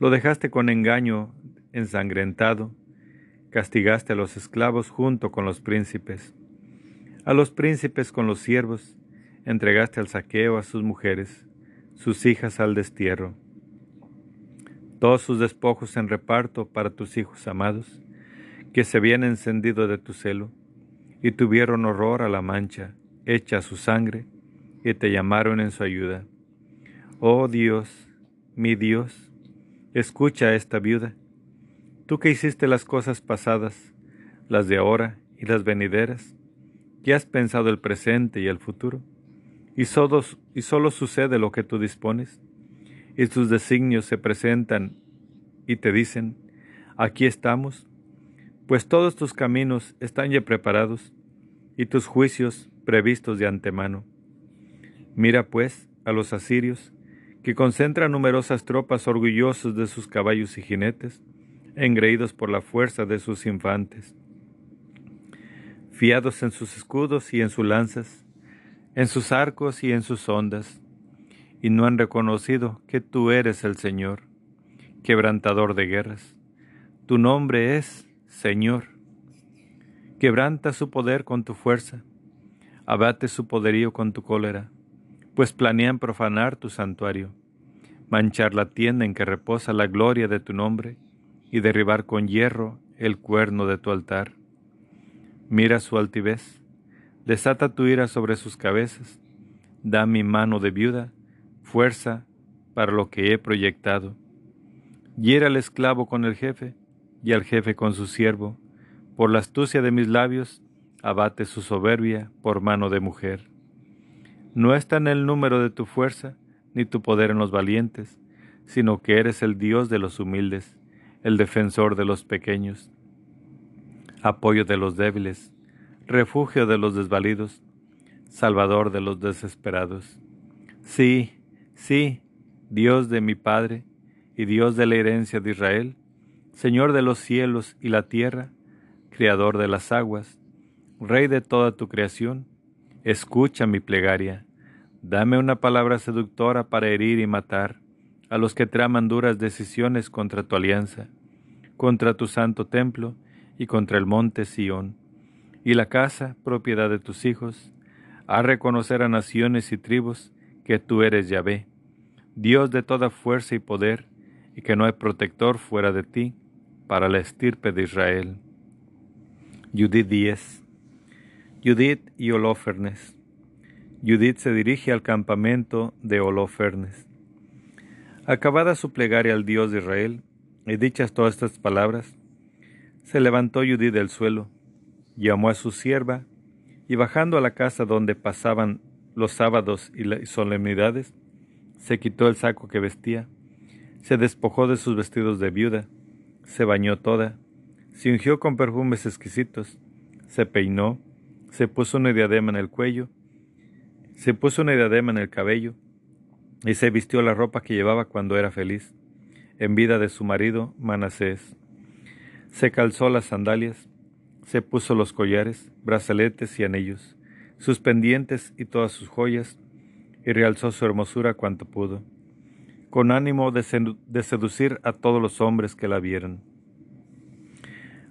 Lo dejaste con engaño ensangrentado, castigaste a los esclavos junto con los príncipes a los príncipes con los siervos, entregaste al saqueo a sus mujeres, sus hijas al destierro. Todos sus despojos en reparto para tus hijos amados, que se habían encendido de tu celo, y tuvieron horror a la mancha, hecha a su sangre, y te llamaron en su ayuda. Oh Dios, mi Dios, escucha a esta viuda, tú que hiciste las cosas pasadas, las de ahora y las venideras, ¿Ya has pensado el presente y el futuro? Y solo, y sucede lo que tú dispones. Y tus designios se presentan y te dicen, aquí estamos, pues todos tus caminos están ya preparados y tus juicios previstos de antemano. Mira, pues, a los asirios, que concentran numerosas tropas orgullosos de sus caballos y jinetes, engreídos por la fuerza de sus infantes, fiados en sus escudos y en sus lanzas, en sus arcos y en sus ondas, y no han reconocido que tú eres el Señor, quebrantador de guerras. Tu nombre es Señor. Quebranta su poder con tu fuerza, abate su poderío con tu cólera, pues planean profanar tu santuario, manchar la tienda en que reposa la gloria de tu nombre, y derribar con hierro el cuerno de tu altar. Mira su altivez, desata tu ira sobre sus cabezas, da mi mano de viuda, fuerza para lo que he proyectado. Hiera al esclavo con el jefe, y al jefe con su siervo, por la astucia de mis labios, abate su soberbia por mano de mujer. No está en el número de tu fuerza, ni tu poder en los valientes, sino que eres el Dios de los humildes el defensor de los pequeños, apoyo de los débiles, refugio de los desvalidos, salvador de los desesperados. Sí, sí, Dios de mi Padre y Dios de la herencia de Israel, Señor de los cielos y la tierra, Creador de las aguas, Rey de toda tu creación, escucha mi plegaria, dame una palabra seductora para herir y matar, a los que traman duras decisiones contra tu alianza, contra tu santo templo y contra el monte Sión, y la casa, propiedad de tus hijos, a reconocer a naciones y tribus que tú eres Yahvé, Dios de toda fuerza y poder, y que no hay protector fuera de ti para la estirpe de Israel. Judith 10 Judith y Holofernes. Judith se dirige al campamento de Holofernes. Acabada su plegaria al Dios de Israel, y dichas todas estas palabras, se levantó Judith del suelo, llamó a su sierva, y bajando a la casa donde pasaban los sábados y las solemnidades, se quitó el saco que vestía, se despojó de sus vestidos de viuda, se bañó toda, se ungió con perfumes exquisitos, se peinó, se puso una diadema en el cuello, se puso una diadema en el cabello, y se vistió la ropa que llevaba cuando era feliz, en vida de su marido Manasés. Se calzó las sandalias, se puso los collares, brazaletes y anillos, sus pendientes y todas sus joyas, y realzó su hermosura cuanto pudo, con ánimo de, seducir a todos los hombres que la vieran.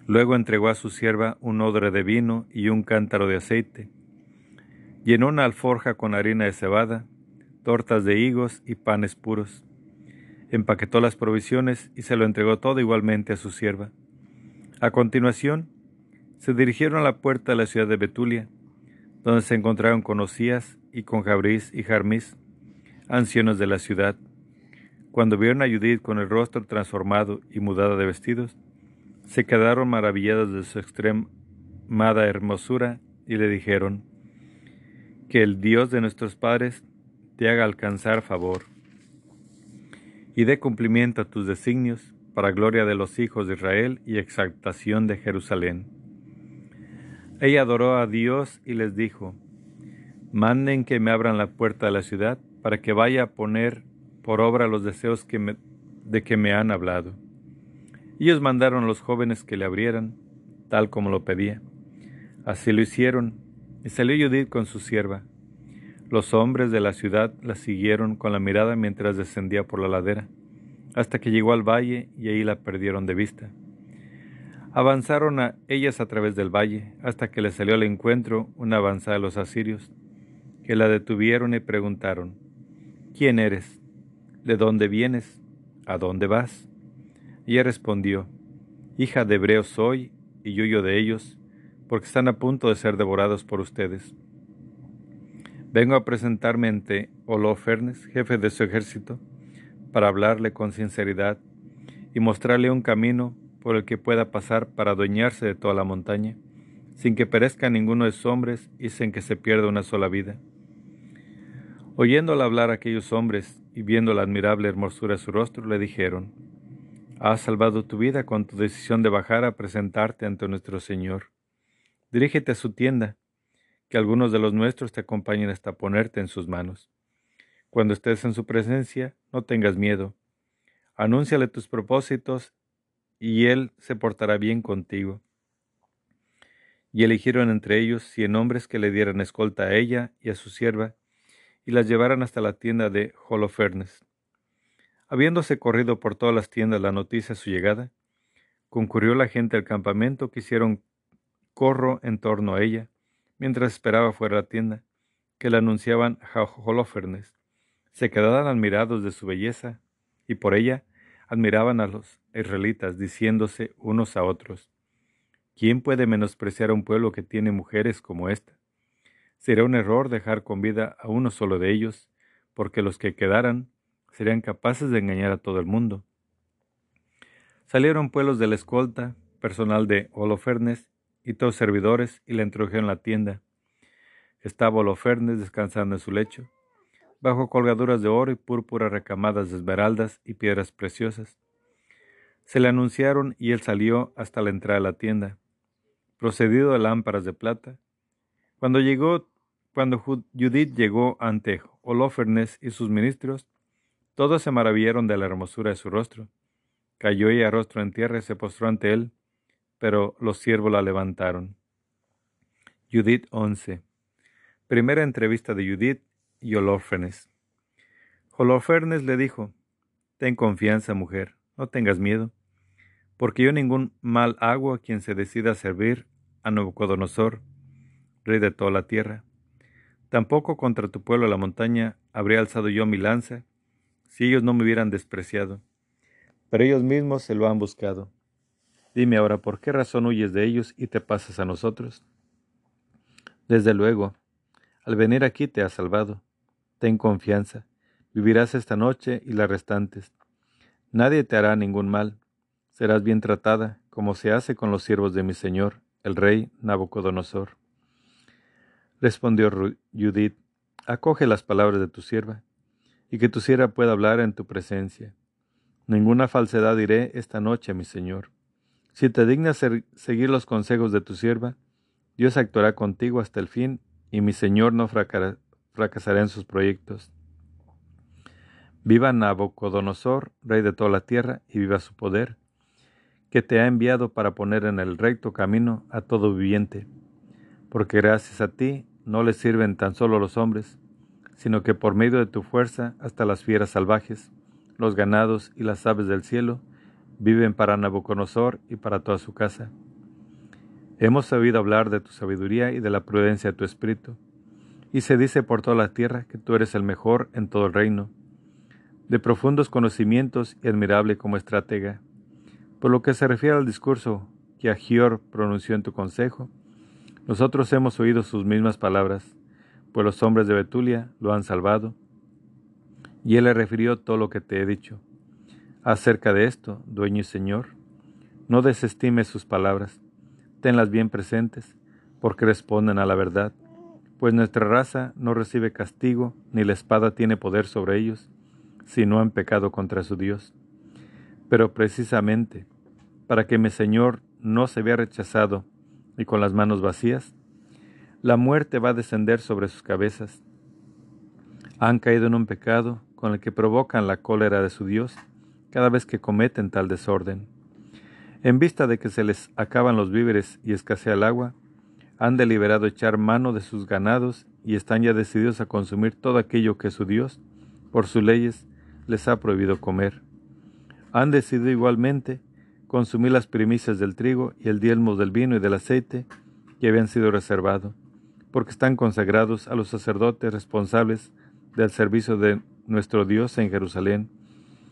Luego entregó a su sierva un odre de vino y un cántaro de aceite. Llenó una alforja con harina de cebada, tortas de higos y panes puros. Empaquetó las provisiones y se lo entregó todo igualmente a su sierva. A continuación, se dirigieron a la puerta de la ciudad de Betulia, donde se encontraron con Osías y con Jabrís y Jarmis, ancianos de la ciudad. Cuando vieron a Judith con el rostro transformado y mudada de vestidos, se quedaron maravillados de su extremada hermosura y le dijeron, Que el Dios de nuestros padres te haga alcanzar favor y dé cumplimiento a tus designios para gloria de los hijos de Israel y exaltación de Jerusalén. Ella adoró a Dios y les dijo, manden que me abran la puerta de la ciudad para que vaya a poner por obra los deseos de que me han hablado. Ellos mandaron a los jóvenes que le abrieran, tal como lo pedía. Así lo hicieron, y salió Judith con su sierva. Los hombres de la ciudad la siguieron con la mirada mientras descendía por la ladera, hasta que llegó al valle y ahí la perdieron de vista. Avanzaron a ellas a través del valle, hasta que le salió al encuentro una avanzada de los asirios, que la detuvieron y preguntaron, ¿Quién eres? ¿De dónde vienes? ¿A dónde vas? ella respondió, Hija de hebreos soy y huyo de ellos, porque están a punto de ser devorados por ustedes. Vengo a presentarme ante Holofernes, jefe de su ejército, para hablarle con sinceridad y mostrarle un camino por el que pueda pasar para adueñarse de toda la montaña, sin que perezca ninguno de sus hombres y sin que se pierda una sola vida. Oyéndola hablar aquellos hombres y viendo la admirable hermosura de su rostro, le dijeron, Has salvado tu vida con tu decisión de bajar a presentarte ante nuestro Señor. Dirígete a su tienda que algunos de los nuestros te acompañen hasta ponerte en sus manos. Cuando estés en su presencia, no tengas miedo. Anúnciale tus propósitos y él se portará bien contigo. Y eligieron entre ellos cien hombres que le dieran escolta a ella y a su sierva, y las llevaran hasta la tienda de Holofernes. Habiéndose corrido por todas las tiendas la noticia de su llegada, concurrió la gente al campamento que hicieron corro en torno a ella, mientras esperaba fuera la tienda, que la anunciaban a Holofernes. Se quedaban admirados de su belleza, y por ella admiraban a los israelitas, diciéndose unos a otros, ¿quién puede menospreciar a un pueblo que tiene mujeres como esta? Sería un error dejar con vida a uno solo de ellos, porque los que quedaran serían capaces de engañar a todo el mundo. Salieron pueblos de la escolta, personal de Holofernes, y todos servidores, y la introdujeron la tienda. Estaba Holofernes descansando en su lecho, bajo colgaduras de oro y púrpura recamadas de esmeraldas y piedras preciosas. Se le anunciaron y él salió hasta la entrada de la tienda, procedido de lámparas de plata. Cuando llegó, cuando Judith llegó ante Holofernes y sus ministros, todos se maravillaron de la hermosura de su rostro. Cayó ella rostro en tierra y se postró ante él, pero los siervos la levantaron. Judith 11. Primera entrevista de Judith y. Holofernes le dijo, Ten confianza, mujer, no tengas miedo, porque yo ningún mal hago a quien se decida servir a Nabucodonosor, rey de toda la tierra. Tampoco contra tu pueblo la montaña habría alzado yo mi lanza, si ellos no me hubieran despreciado. Pero ellos mismos se lo han buscado. Dime ahora, ¿por qué razón huyes de ellos y te pasas a nosotros? Desde luego, al venir aquí te has salvado. Ten confianza, vivirás esta noche y las restantes. Nadie te hará ningún mal. Serás bien tratada, como se hace con los siervos de mi señor, el rey Nabucodonosor. Respondió Judith, acoge las palabras de tu sierva, y que tu sierva pueda hablar en tu presencia. Ninguna falsedad diré esta noche, mi señor. Si te dignas seguir los consejos de tu sierva, Dios actuará contigo hasta el fin, y mi Señor no fracasará en sus proyectos. Viva Nabucodonosor, rey de toda la tierra, y viva su poder, que te ha enviado para poner en el recto camino a todo viviente, porque gracias a ti no le sirven tan solo los hombres, sino que por medio de tu fuerza hasta las fieras salvajes, los ganados y las aves del cielo, viven para Nabucodonosor y para toda su casa. Hemos sabido hablar de tu sabiduría y de la prudencia de tu espíritu, y se dice por toda la tierra que tú eres el mejor en todo el reino, de profundos conocimientos y admirable como estratega. Por lo que se refiere al discurso que Agior pronunció en tu consejo, nosotros hemos oído sus mismas palabras, pues los hombres de Betulia lo han salvado, y él le refirió todo lo que te he dicho. Acerca de esto, dueño y señor, no desestimes sus palabras, tenlas bien presentes, porque responden a la verdad, pues nuestra raza no recibe castigo, ni la espada tiene poder sobre ellos, si no han pecado contra su Dios. Pero precisamente, para que mi Señor no se vea rechazado y con las manos vacías, la muerte va a descender sobre sus cabezas. Han caído en un pecado con el que provocan la cólera de su Dios, cada vez que cometen tal desorden. En vista de que se les acaban los víveres y escasea el agua, han deliberado echar mano de sus ganados y están ya decididos a consumir todo aquello que su Dios, por sus leyes, les ha prohibido comer. Han decidido igualmente consumir las primicias del trigo y el diezmo del vino y del aceite que habían sido reservados, porque están consagrados a los sacerdotes responsables del servicio de nuestro Dios en Jerusalén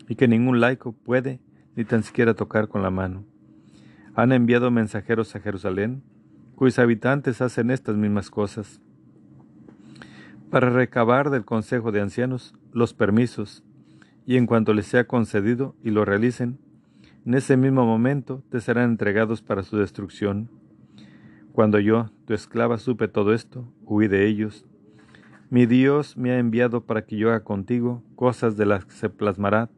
y que ningún laico puede ni tan siquiera tocar con la mano. Han enviado mensajeros a Jerusalén, cuyos habitantes hacen estas mismas cosas, para recabar del Consejo de Ancianos los permisos, y en cuanto les sea concedido y lo realicen, en ese mismo momento te serán entregados para su destrucción. Cuando yo, tu esclava, supe todo esto, huí de ellos. Mi Dios me ha enviado para que yo haga contigo cosas de las que se plasmará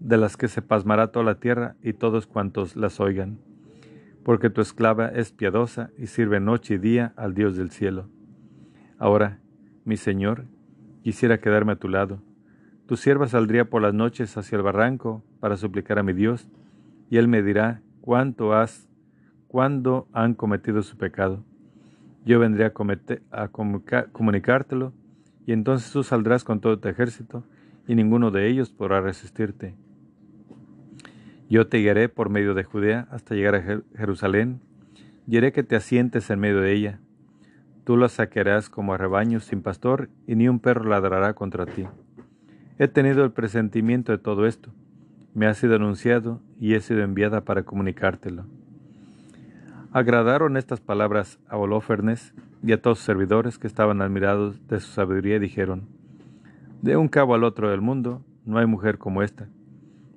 de las que se pasmará toda la tierra y todos cuantos las oigan, porque tu esclava es piadosa y sirve noche y día al Dios del cielo. Ahora, mi señor, quisiera quedarme a tu lado. Tu sierva saldría por las noches hacia el barranco para suplicar a mi Dios, y él me dirá cuánto has, cuándo han cometido su pecado. Yo vendré a, a comunicártelo, y entonces tú saldrás con todo tu ejército, y ninguno de ellos podrá resistirte. Yo te guiaré por medio de Judea hasta llegar a Jerusalén, y haré que te asientes en medio de ella. Tú la saquearás como a rebaños sin pastor, y ni un perro ladrará contra ti. He tenido el presentimiento de todo esto. Me ha sido anunciado y he sido enviada para comunicártelo. Agradaron estas palabras a Olófernes y a todos sus servidores que estaban admirados de su sabiduría y dijeron, De un cabo al otro del mundo no hay mujer como esta,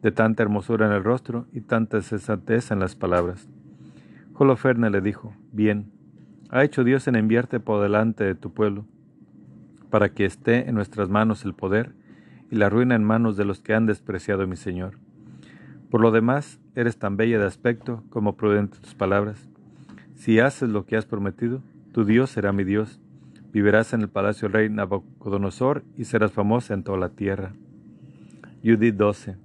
de tanta hermosura en el rostro y tanta sensatez en las palabras. Holofernes le dijo, Bien, ha hecho Dios en enviarte por delante de tu pueblo, para que esté en nuestras manos el poder y la ruina en manos de los que han despreciado a mi Señor. Por lo demás, eres tan bella de aspecto como prudente tus palabras si haces lo que has prometido, tu Dios será mi Dios. Vivirás en el palacio del rey Nabucodonosor y serás famosa en toda la tierra. Judith 12.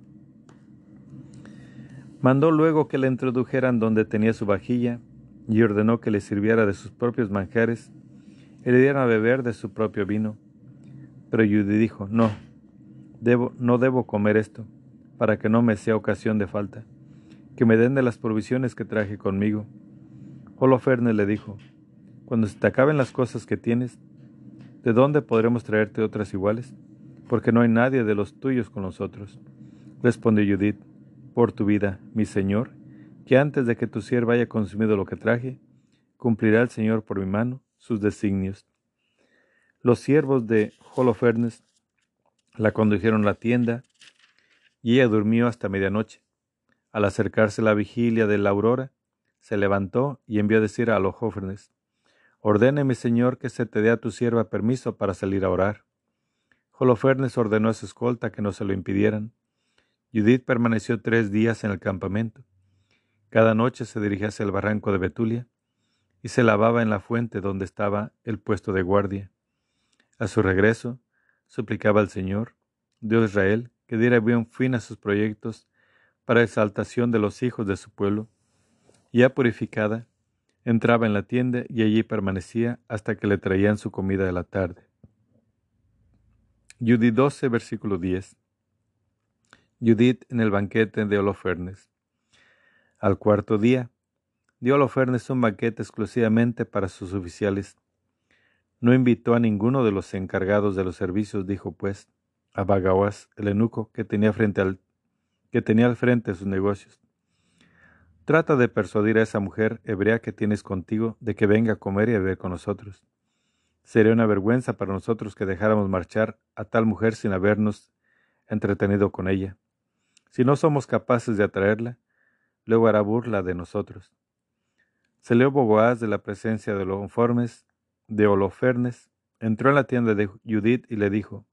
Mandó luego que le introdujeran donde tenía su vajilla y ordenó que le sirviera de sus propios manjares y le dieran a beber de su propio vino. Pero Judith dijo, no, debo, no debo comer esto, para que no me sea ocasión de falta, que me den de las provisiones que traje conmigo Holofernes le dijo, Cuando se te acaben las cosas que tienes, ¿de dónde podremos traerte otras iguales? Porque no hay nadie de los tuyos con nosotros. Respondió Judith, Por tu vida, mi señor, que antes de que tu sierva haya consumido lo que traje, cumplirá el Señor por mi mano sus designios. Los siervos de Holofernes la condujeron a la tienda y ella durmió hasta medianoche. Al acercarse la vigilia de la aurora, se levantó y envió a decir a Ordene, mi señor, que se te dé a tu sierva permiso para salir a orar. Holofernes ordenó a su escolta que no se lo impidieran. Judith permaneció tres días en el campamento. Cada noche se dirigía hacia el barranco de Betulia y se lavaba en la fuente donde estaba el puesto de guardia. A su regreso, suplicaba al Señor, Dios de Israel, que diera bien fin a sus proyectos para exaltación de los hijos de su pueblo, ya purificada, entraba en la tienda y allí permanecía hasta que le traían su comida de la tarde. Judith 12, versículo 10. Judith en el banquete de Holofernes. Al cuarto día, dio Holofernes un banquete exclusivamente para sus oficiales. No invitó a ninguno de los encargados de los servicios, dijo pues a Bagawas, el eunuco que tenía frente al que tenía al frente sus negocios. Trata de persuadir a esa mujer hebrea que tienes contigo de que venga a comer y a beber con nosotros. Sería una vergüenza para nosotros que dejáramos marchar a tal mujer sin habernos entretenido con ella. Si no somos capaces de atraerla, luego hará burla de nosotros. Salió Bogoaz de la presencia de los informes de Holofernes, entró en la tienda de Judith y le dijo,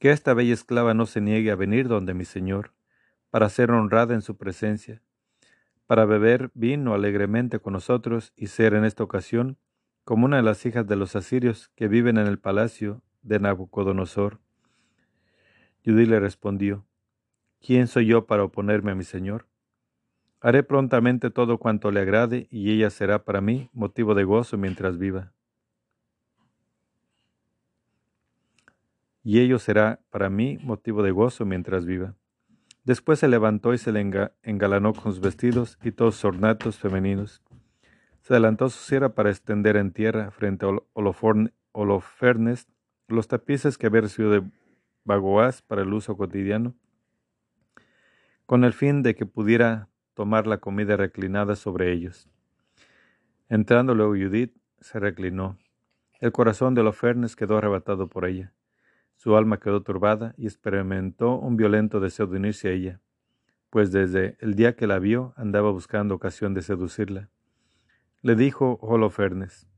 Que esta bella esclava no se niegue a venir donde mi señor, para ser honrada en su presencia, para beber vino alegremente con nosotros y ser en esta ocasión como una de las hijas de los asirios que viven en el palacio de Nabucodonosor. Judí le respondió, ¿quién soy yo para oponerme a mi señor? Haré prontamente todo cuanto le agrade y ella será para mí motivo de gozo mientras viva. Y ello será para mí motivo de gozo mientras viva. Después se levantó y se le engalanó con sus vestidos y todos sus ornatos femeninos. Se adelantó su sierra para extender en tierra frente a Holofernes los tapices que había recibido de Bagoaz para el uso cotidiano, con el fin de que pudiera tomar la comida reclinada sobre ellos. Entrando luego Judith, se reclinó. El corazón de Holofernes quedó arrebatado por ella. Su alma quedó turbada y experimentó un violento deseo de unirse a ella, pues desde el día que la vio andaba buscando ocasión de seducirla. Le dijo Holofernes,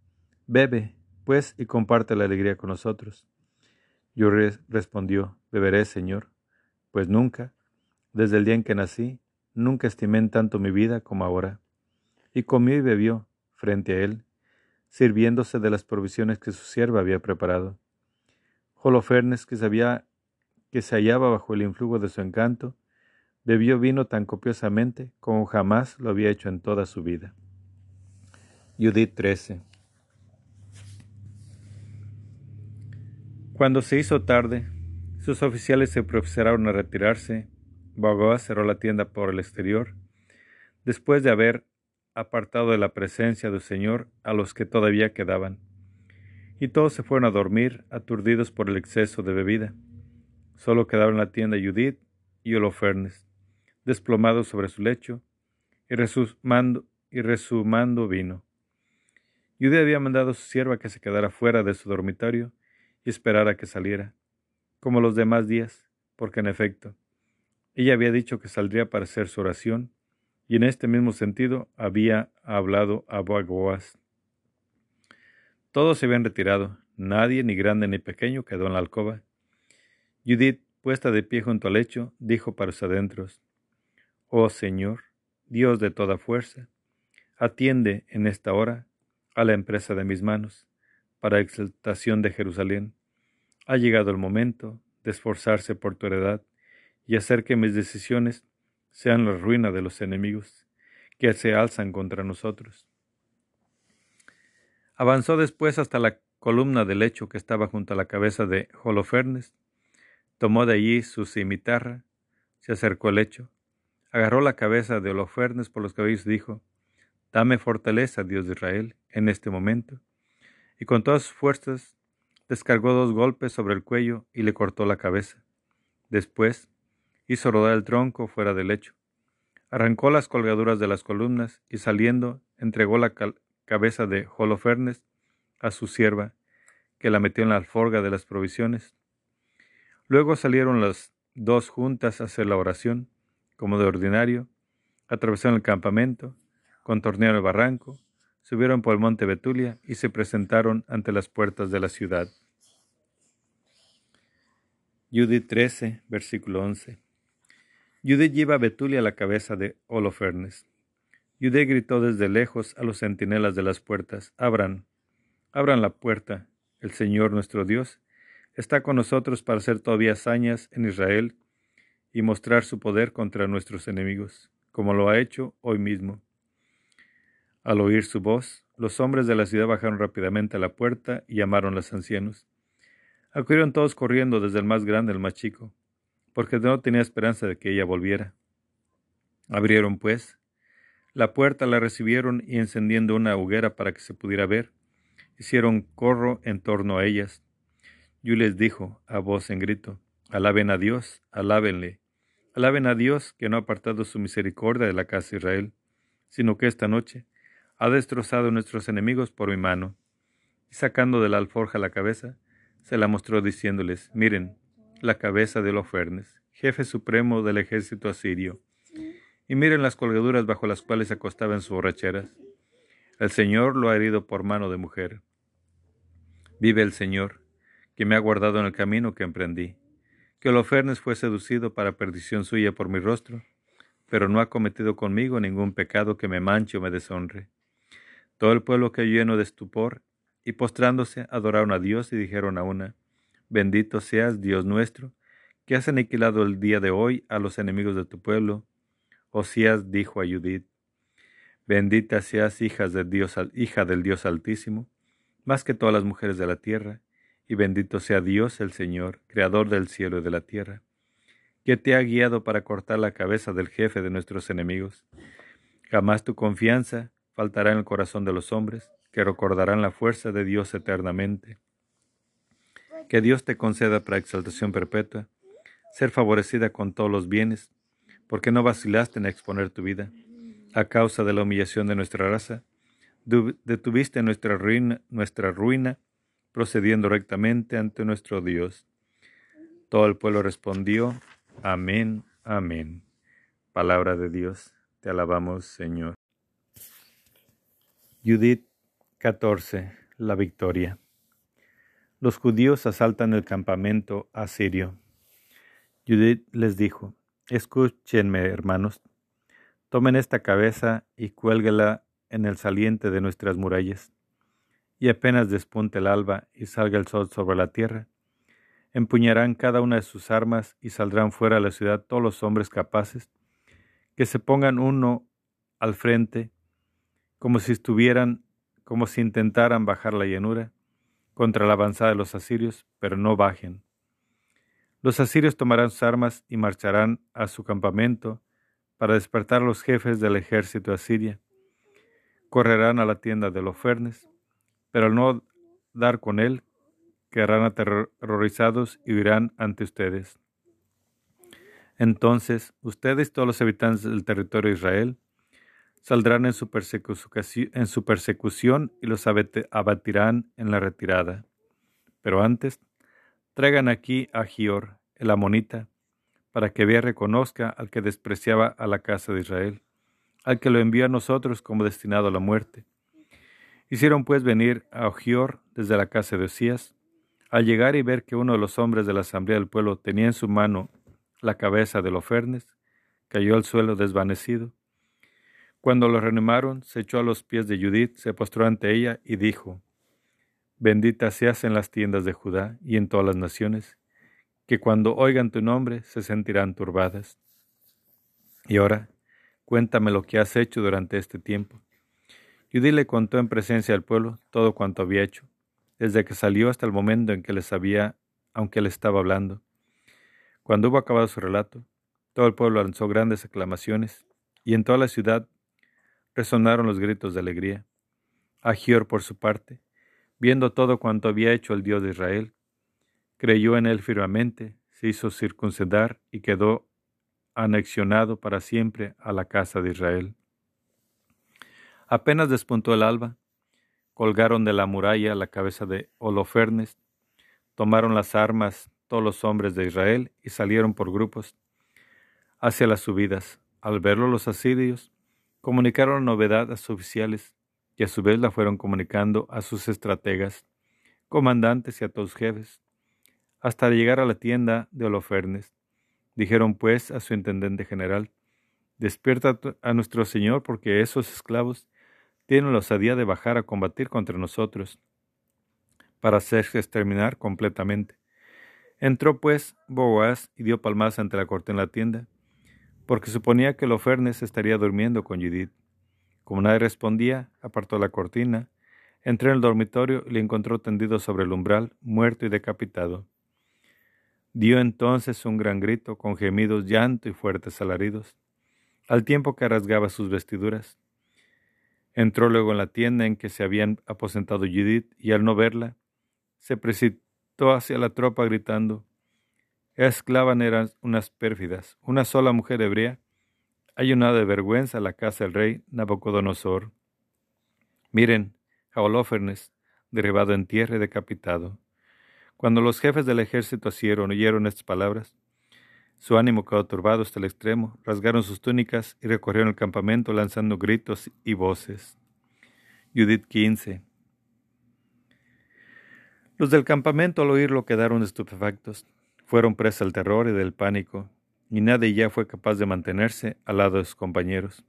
Bebe, pues, y comparte la alegría con nosotros. Yo respondió, Beberé, Señor, pues nunca, desde el día en que nací, nunca estimé en tanto mi vida como ahora. Y comió y bebió frente a él, sirviéndose de las provisiones que su sierva había preparado. Holofernes, que, sabía, que se hallaba bajo el influjo de su encanto, bebió vino tan copiosamente como jamás lo había hecho en toda su vida. Judith 13 Cuando se hizo tarde, sus oficiales se apresuraron a retirarse. Bagoa cerró la tienda por el exterior, después de haber apartado de la presencia del Señor a los que todavía quedaban. Y todos se fueron a dormir, aturdidos por el exceso de bebida. Solo quedaron la tienda Judith y Holofernes, desplomados sobre su lecho y resumando, y resumando vino. Judith había mandado a su sierva que se quedara fuera de su dormitorio y esperar a que saliera, como los demás días, porque en efecto, ella había dicho que saldría para hacer su oración, y en este mismo sentido había hablado a Boaz. Todos se habían retirado, nadie, ni grande ni pequeño, quedó en la alcoba. Judith, puesta de pie junto al lecho, dijo para sus adentros, Oh Señor, Dios de toda fuerza, atiende en esta hora a la empresa de mis manos para exaltación de Jerusalén. Ha llegado el momento de esforzarse por tu heredad y hacer que mis decisiones sean la ruina de los enemigos que se alzan contra nosotros. Avanzó después hasta la columna del lecho que estaba junto a la cabeza de Holofernes, tomó de allí su cimitarra, se acercó al lecho, agarró la cabeza de Holofernes por los cabellos y dijo, Dame fortaleza, Dios de Israel, en este momento, y con todas sus fuerzas descargó dos golpes sobre el cuello y le cortó la cabeza. Después hizo rodar el tronco fuera del lecho. Arrancó las colgaduras de las columnas y saliendo entregó la cabeza de Holofernes a su sierva, que la metió en la alforga de las provisiones. Luego salieron las dos juntas a hacer la oración, como de ordinario, atravesaron el campamento, contornearon el barranco, subieron por el monte Betulia y se presentaron ante las puertas de la ciudad. Judith 13, versículo 11. Judith lleva a Betulia a la cabeza de Holofernes. Judith gritó desde lejos a los centinelas de las puertas, abran, abran la puerta, el Señor nuestro Dios está con nosotros para hacer todavía hazañas en Israel y mostrar su poder contra nuestros enemigos, como lo ha hecho hoy mismo. Al oír su voz, los hombres de la ciudad bajaron rápidamente a la puerta y llamaron a los ancianos. Acudieron todos corriendo, desde el más grande al más chico, porque no tenía esperanza de que ella volviera. Abrieron, pues, la puerta, la recibieron y encendiendo una hoguera para que se pudiera ver, hicieron corro en torno a ellas. Yo les dijo, a voz en grito, alaben a Dios, alábenle, alaben a Dios que no ha apartado su misericordia de la casa de Israel, sino que esta noche ha destrozado a nuestros enemigos por mi mano. Y sacando de la alforja la cabeza, se la mostró diciéndoles, miren, la cabeza de Lofernes, jefe supremo del ejército asirio, y miren las colgaduras bajo las cuales se acostaba en sus borracheras. El Señor lo ha herido por mano de mujer. Vive el Señor, que me ha guardado en el camino que emprendí, que Holofernes fue seducido para perdición suya por mi rostro, pero no ha cometido conmigo ningún pecado que me manche o me deshonre. Todo el pueblo quedó lleno de estupor, y postrándose adoraron a Dios y dijeron a una, Bendito seas, Dios nuestro, que has aniquilado el día de hoy a los enemigos de tu pueblo. Osías dijo a Judith, Bendita seas, hijas de Dios, hija del Dios Altísimo, más que todas las mujeres de la tierra, y bendito sea Dios el Señor, Creador del cielo y de la tierra, que te ha guiado para cortar la cabeza del jefe de nuestros enemigos. Jamás tu confianza faltará en el corazón de los hombres, que recordarán la fuerza de Dios eternamente. Que Dios te conceda para exaltación perpetua, ser favorecida con todos los bienes, porque no vacilaste en exponer tu vida. A causa de la humillación de nuestra raza, detuviste nuestra ruina, nuestra ruina, procediendo rectamente ante nuestro Dios. Todo el pueblo respondió, Amén, amén. Palabra de Dios, te alabamos, Señor. Judith 14. La victoria. Los judíos asaltan el campamento asirio. Judith les dijo, Escúchenme, hermanos, tomen esta cabeza y cuélguela en el saliente de nuestras murallas. y apenas despunte el alba y salga el sol sobre la tierra, empuñarán cada una de sus armas y saldrán fuera de la ciudad todos los hombres capaces, que se pongan uno al frente, como si estuvieran, como si intentaran bajar la llanura contra la avanzada de los asirios, pero no bajen. Los asirios tomarán sus armas y marcharán a su campamento para despertar a los jefes del ejército asiria. Correrán a la tienda de Lofernes, pero al no dar con él, quedarán aterrorizados y huirán ante ustedes. Entonces ustedes, todos los habitantes del territorio de Israel, saldrán en su, en su persecución y los abatirán en la retirada. Pero antes, traigan aquí a Gior, el amonita, para que vea y reconozca al que despreciaba a la casa de Israel, al que lo envió a nosotros como destinado a la muerte. Hicieron pues venir a Ogior desde la casa de Osías, al llegar y ver que uno de los hombres de la asamblea del pueblo tenía en su mano la cabeza de Lofernes, cayó al suelo desvanecido. Cuando lo reanimaron, se echó a los pies de Judith, se postró ante ella y dijo, Bendita seas en las tiendas de Judá y en todas las naciones, que cuando oigan tu nombre se sentirán turbadas. Y ahora, cuéntame lo que has hecho durante este tiempo. Judith le contó en presencia del pueblo todo cuanto había hecho desde que salió hasta el momento en que les había, aunque le estaba hablando. Cuando hubo acabado su relato, todo el pueblo lanzó grandes aclamaciones, y en toda la ciudad resonaron los gritos de alegría. Agior, por su parte, viendo todo cuanto había hecho el Dios de Israel, creyó en él firmemente, se hizo circuncidar y quedó anexionado para siempre a la casa de Israel. Apenas despuntó el alba, colgaron de la muralla la cabeza de Holofernes, tomaron las armas todos los hombres de Israel y salieron por grupos hacia las subidas. Al verlo los asirios, comunicaron la novedad a sus oficiales y a su vez la fueron comunicando a sus estrategas, comandantes y a todos jefes, hasta llegar a la tienda de Holofernes. Dijeron pues a su intendente general, Despierta a nuestro Señor porque esos esclavos tienen la osadía de bajar a combatir contra nosotros, para hacerse exterminar completamente. Entró pues Boaz y dio palmas ante la corte en la tienda, porque suponía que Lofernes estaría durmiendo con Judith. Como nadie respondía, apartó la cortina, entró en el dormitorio y le encontró tendido sobre el umbral, muerto y decapitado. Dio entonces un gran grito, con gemidos, llanto y fuertes alaridos, al tiempo que rasgaba sus vestiduras. Entró luego en la tienda en que se habían aposentado Judith y al no verla, se precipitó hacia la tropa gritando, esclavan eran unas pérfidas, una sola mujer hebrea, ayunada de vergüenza a la casa del rey Nabucodonosor. Miren, Jaolófernes, derribado en tierra y decapitado. Cuando los jefes del ejército asieron oyeron estas palabras, su ánimo quedó turbado hasta el extremo, rasgaron sus túnicas y recorrieron el campamento lanzando gritos y voces. Judith 15. Los del campamento al oírlo quedaron estupefactos, fueron presa del terror y del pánico, y nadie ya fue capaz de mantenerse al lado de sus compañeros.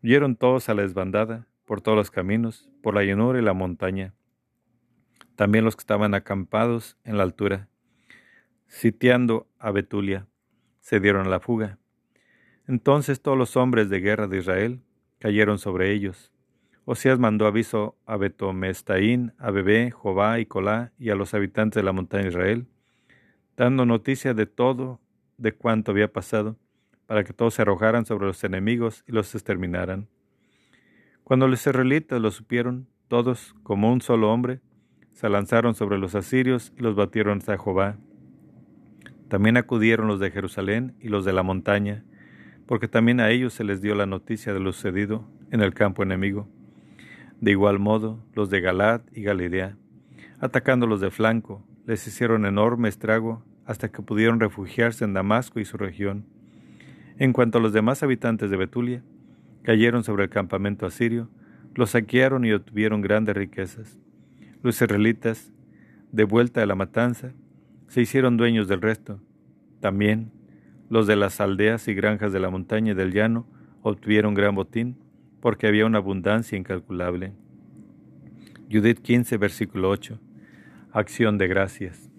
Huyeron todos a la desbandada, por todos los caminos, por la llanura y la montaña. También los que estaban acampados en la altura, sitiando a Betulia se dieron a la fuga. Entonces todos los hombres de guerra de Israel cayeron sobre ellos. Osías mandó aviso a Betomestaín, a Bebé, Jobá y Colá y a los habitantes de la montaña de Israel, dando noticia de todo, de cuanto había pasado, para que todos se arrojaran sobre los enemigos y los exterminaran. Cuando los israelitas lo supieron, todos, como un solo hombre, se lanzaron sobre los asirios y los batieron hasta Jobá. También acudieron los de Jerusalén y los de la montaña, porque también a ellos se les dio la noticia de lo sucedido en el campo enemigo. De igual modo, los de Galad y Galilea, atacándolos de flanco, les hicieron enorme estrago hasta que pudieron refugiarse en Damasco y su región. En cuanto a los demás habitantes de Betulia, cayeron sobre el campamento asirio, los saquearon y obtuvieron grandes riquezas. Los israelitas, de vuelta de la matanza, se hicieron dueños del resto. También los de las aldeas y granjas de la montaña y del llano obtuvieron gran botín, porque había una abundancia incalculable. Judith 15, versículo 8. Acción de gracias.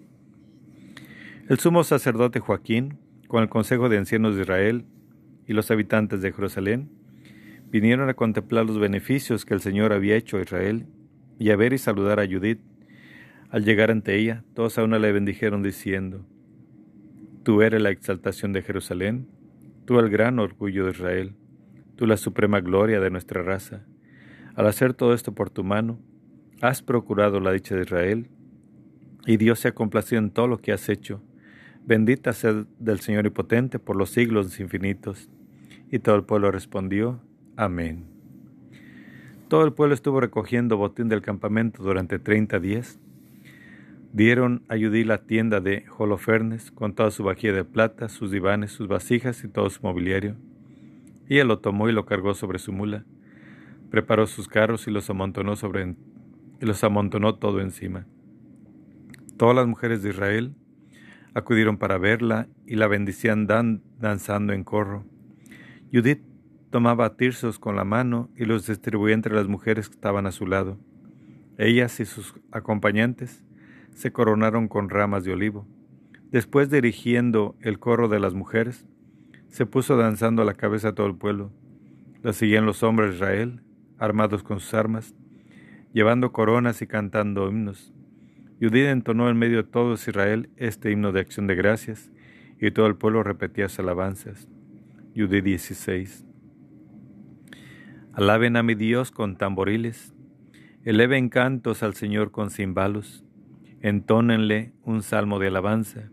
El sumo sacerdote Joaquín, con el consejo de ancianos de Israel y los habitantes de Jerusalén, vinieron a contemplar los beneficios que el Señor había hecho a Israel y a ver y saludar a Judith. Al llegar ante ella, todos a una le bendijeron diciendo, Tú eres la exaltación de Jerusalén, tú el gran orgullo de Israel, tú la suprema gloria de nuestra raza. Al hacer todo esto por tu mano, Has procurado la dicha de Israel, y Dios se ha complacido en todo lo que has hecho. Bendita sea del Señor y potente por los siglos infinitos. Y todo el pueblo respondió, Amén. Todo el pueblo estuvo recogiendo botín del campamento durante treinta días. Dieron a Judí la tienda de Holofernes con toda su vajilla de plata, sus divanes, sus vasijas y todo su mobiliario. Y él lo tomó y lo cargó sobre su mula. Preparó sus carros y los amontonó sobre y los amontonó todo encima. Todas las mujeres de Israel acudieron para verla y la bendicían danzando en corro. Judith tomaba tirsos con la mano y los distribuía entre las mujeres que estaban a su lado. Ellas y sus acompañantes se coronaron con ramas de olivo. Después, dirigiendo el corro de las mujeres, se puso danzando a la cabeza a todo el pueblo. La seguían los hombres de Israel, armados con sus armas, llevando coronas y cantando himnos. Judith entonó en medio de todo Israel este himno de acción de gracias, y todo el pueblo repetía sus alabanzas. Judith 16. Alaben a mi Dios con tamboriles, eleven cantos al Señor con cimbalos, entónenle un salmo de alabanza,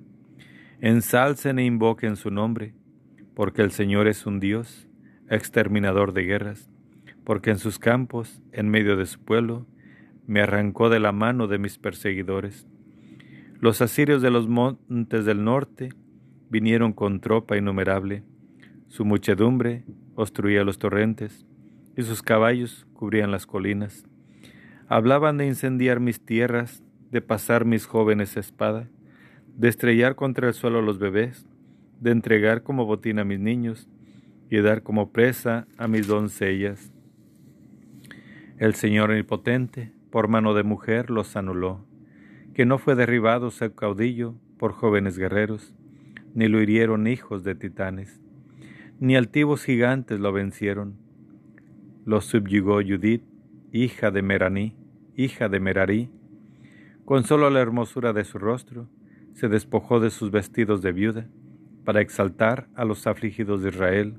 ensalcen e invoquen su nombre, porque el Señor es un Dios, exterminador de guerras porque en sus campos, en medio de su pueblo, me arrancó de la mano de mis perseguidores. Los asirios de los montes del norte vinieron con tropa innumerable. Su muchedumbre obstruía los torrentes, y sus caballos cubrían las colinas. Hablaban de incendiar mis tierras, de pasar mis jóvenes espada, de estrellar contra el suelo a los bebés, de entregar como botín a mis niños, y de dar como presa a mis doncellas. El Señor omnipotente, por mano de mujer, los anuló, que no fue derribado su caudillo por jóvenes guerreros, ni lo hirieron hijos de titanes, ni altivos gigantes lo vencieron. Lo subyugó Judith, hija de Meraní, hija de Merarí. Con solo la hermosura de su rostro, se despojó de sus vestidos de viuda, para exaltar a los afligidos de Israel.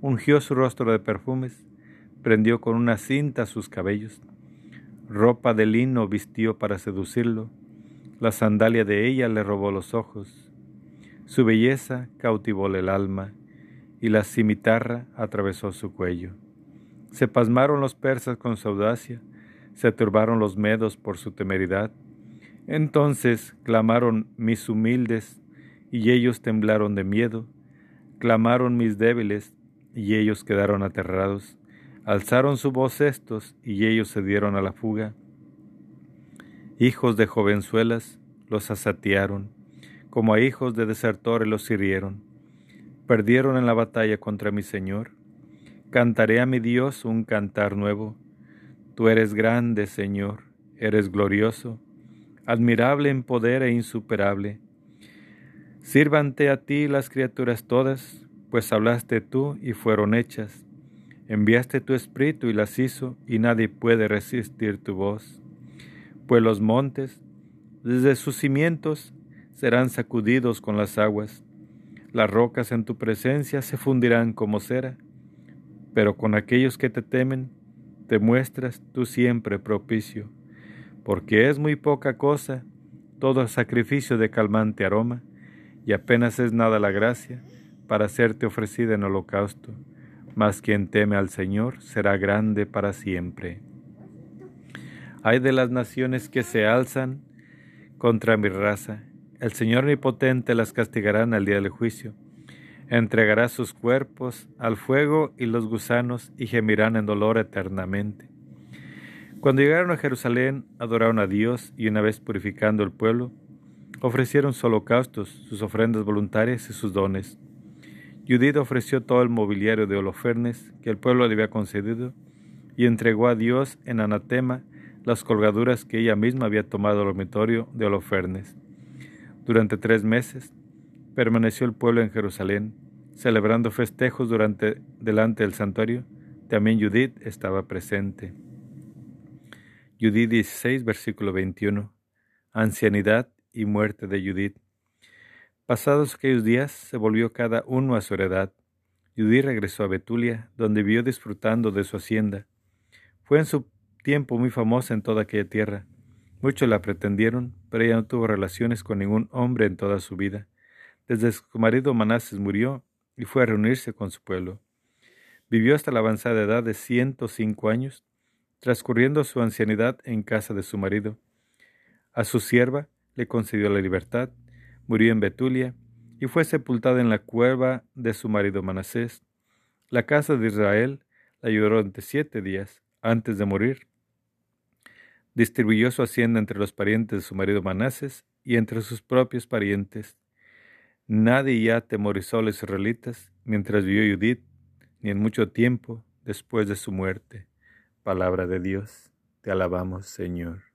Ungió su rostro de perfumes, prendió con una cinta sus cabellos, ropa de lino vistió para seducirlo, la sandalia de ella le robó los ojos, su belleza cautivóle el alma, y la cimitarra atravesó su cuello. Se pasmaron los persas con su audacia, se turbaron los medos por su temeridad. Entonces clamaron mis humildes, y ellos temblaron de miedo, clamaron mis débiles, y ellos quedaron aterrados. Alzaron su voz estos, y ellos se dieron a la fuga. Hijos de jovenzuelas los asatearon, como a hijos de desertores los hirieron. Perdieron en la batalla contra mi Señor. Cantaré a mi Dios un cantar nuevo. Tú eres grande, Señor, eres glorioso, admirable en poder e insuperable. Sírvante a ti las criaturas todas, pues hablaste tú y fueron hechas Enviaste tu espíritu y las hizo, y nadie puede resistir tu voz. Pues los montes, desde sus cimientos, serán sacudidos con las aguas. Las rocas en tu presencia se fundirán como cera, pero con aquellos que te temen, te muestras tú siempre propicio, porque es muy poca cosa todo sacrificio de calmante aroma, y apenas es nada la gracia para serte ofrecida en holocausto mas quien teme al Señor será grande para siempre. Hay de las naciones que se alzan contra mi raza, el Señor omnipotente las castigará en el día del juicio. Entregará sus cuerpos al fuego y los gusanos y gemirán en dolor eternamente. Cuando llegaron a Jerusalén, adoraron a Dios y una vez purificando el pueblo, ofrecieron sus holocaustos, sus ofrendas voluntarias y sus dones. Judith ofreció todo el mobiliario de Holofernes que el pueblo le había concedido y entregó a Dios en anatema las colgaduras que ella misma había tomado al dormitorio de Holofernes. Durante tres meses permaneció el pueblo en Jerusalén, celebrando festejos durante, delante del santuario. También Judith estaba presente. Judith 16, versículo 21. Ancianidad y muerte de Judith. Pasados aquellos días, se volvió cada uno a su heredad. Judith regresó a Betulia, donde vivió disfrutando de su hacienda. Fue en su tiempo muy famosa en toda aquella tierra. Muchos la pretendieron, pero ella no tuvo relaciones con ningún hombre en toda su vida. Desde su marido Manases murió y fue a reunirse con su pueblo. Vivió hasta la avanzada edad de ciento cinco años, transcurriendo su ancianidad en casa de su marido. A su sierva le concedió la libertad, murió en Betulia y fue sepultada en la cueva de su marido Manasés. La casa de Israel la ayudó durante siete días antes de morir. Distribuyó su hacienda entre los parientes de su marido Manases y entre sus propios parientes. Nadie ya temorizó a los israelitas mientras vivió Judith, ni en mucho tiempo después de su muerte. Palabra de Dios, te alabamos, Señor.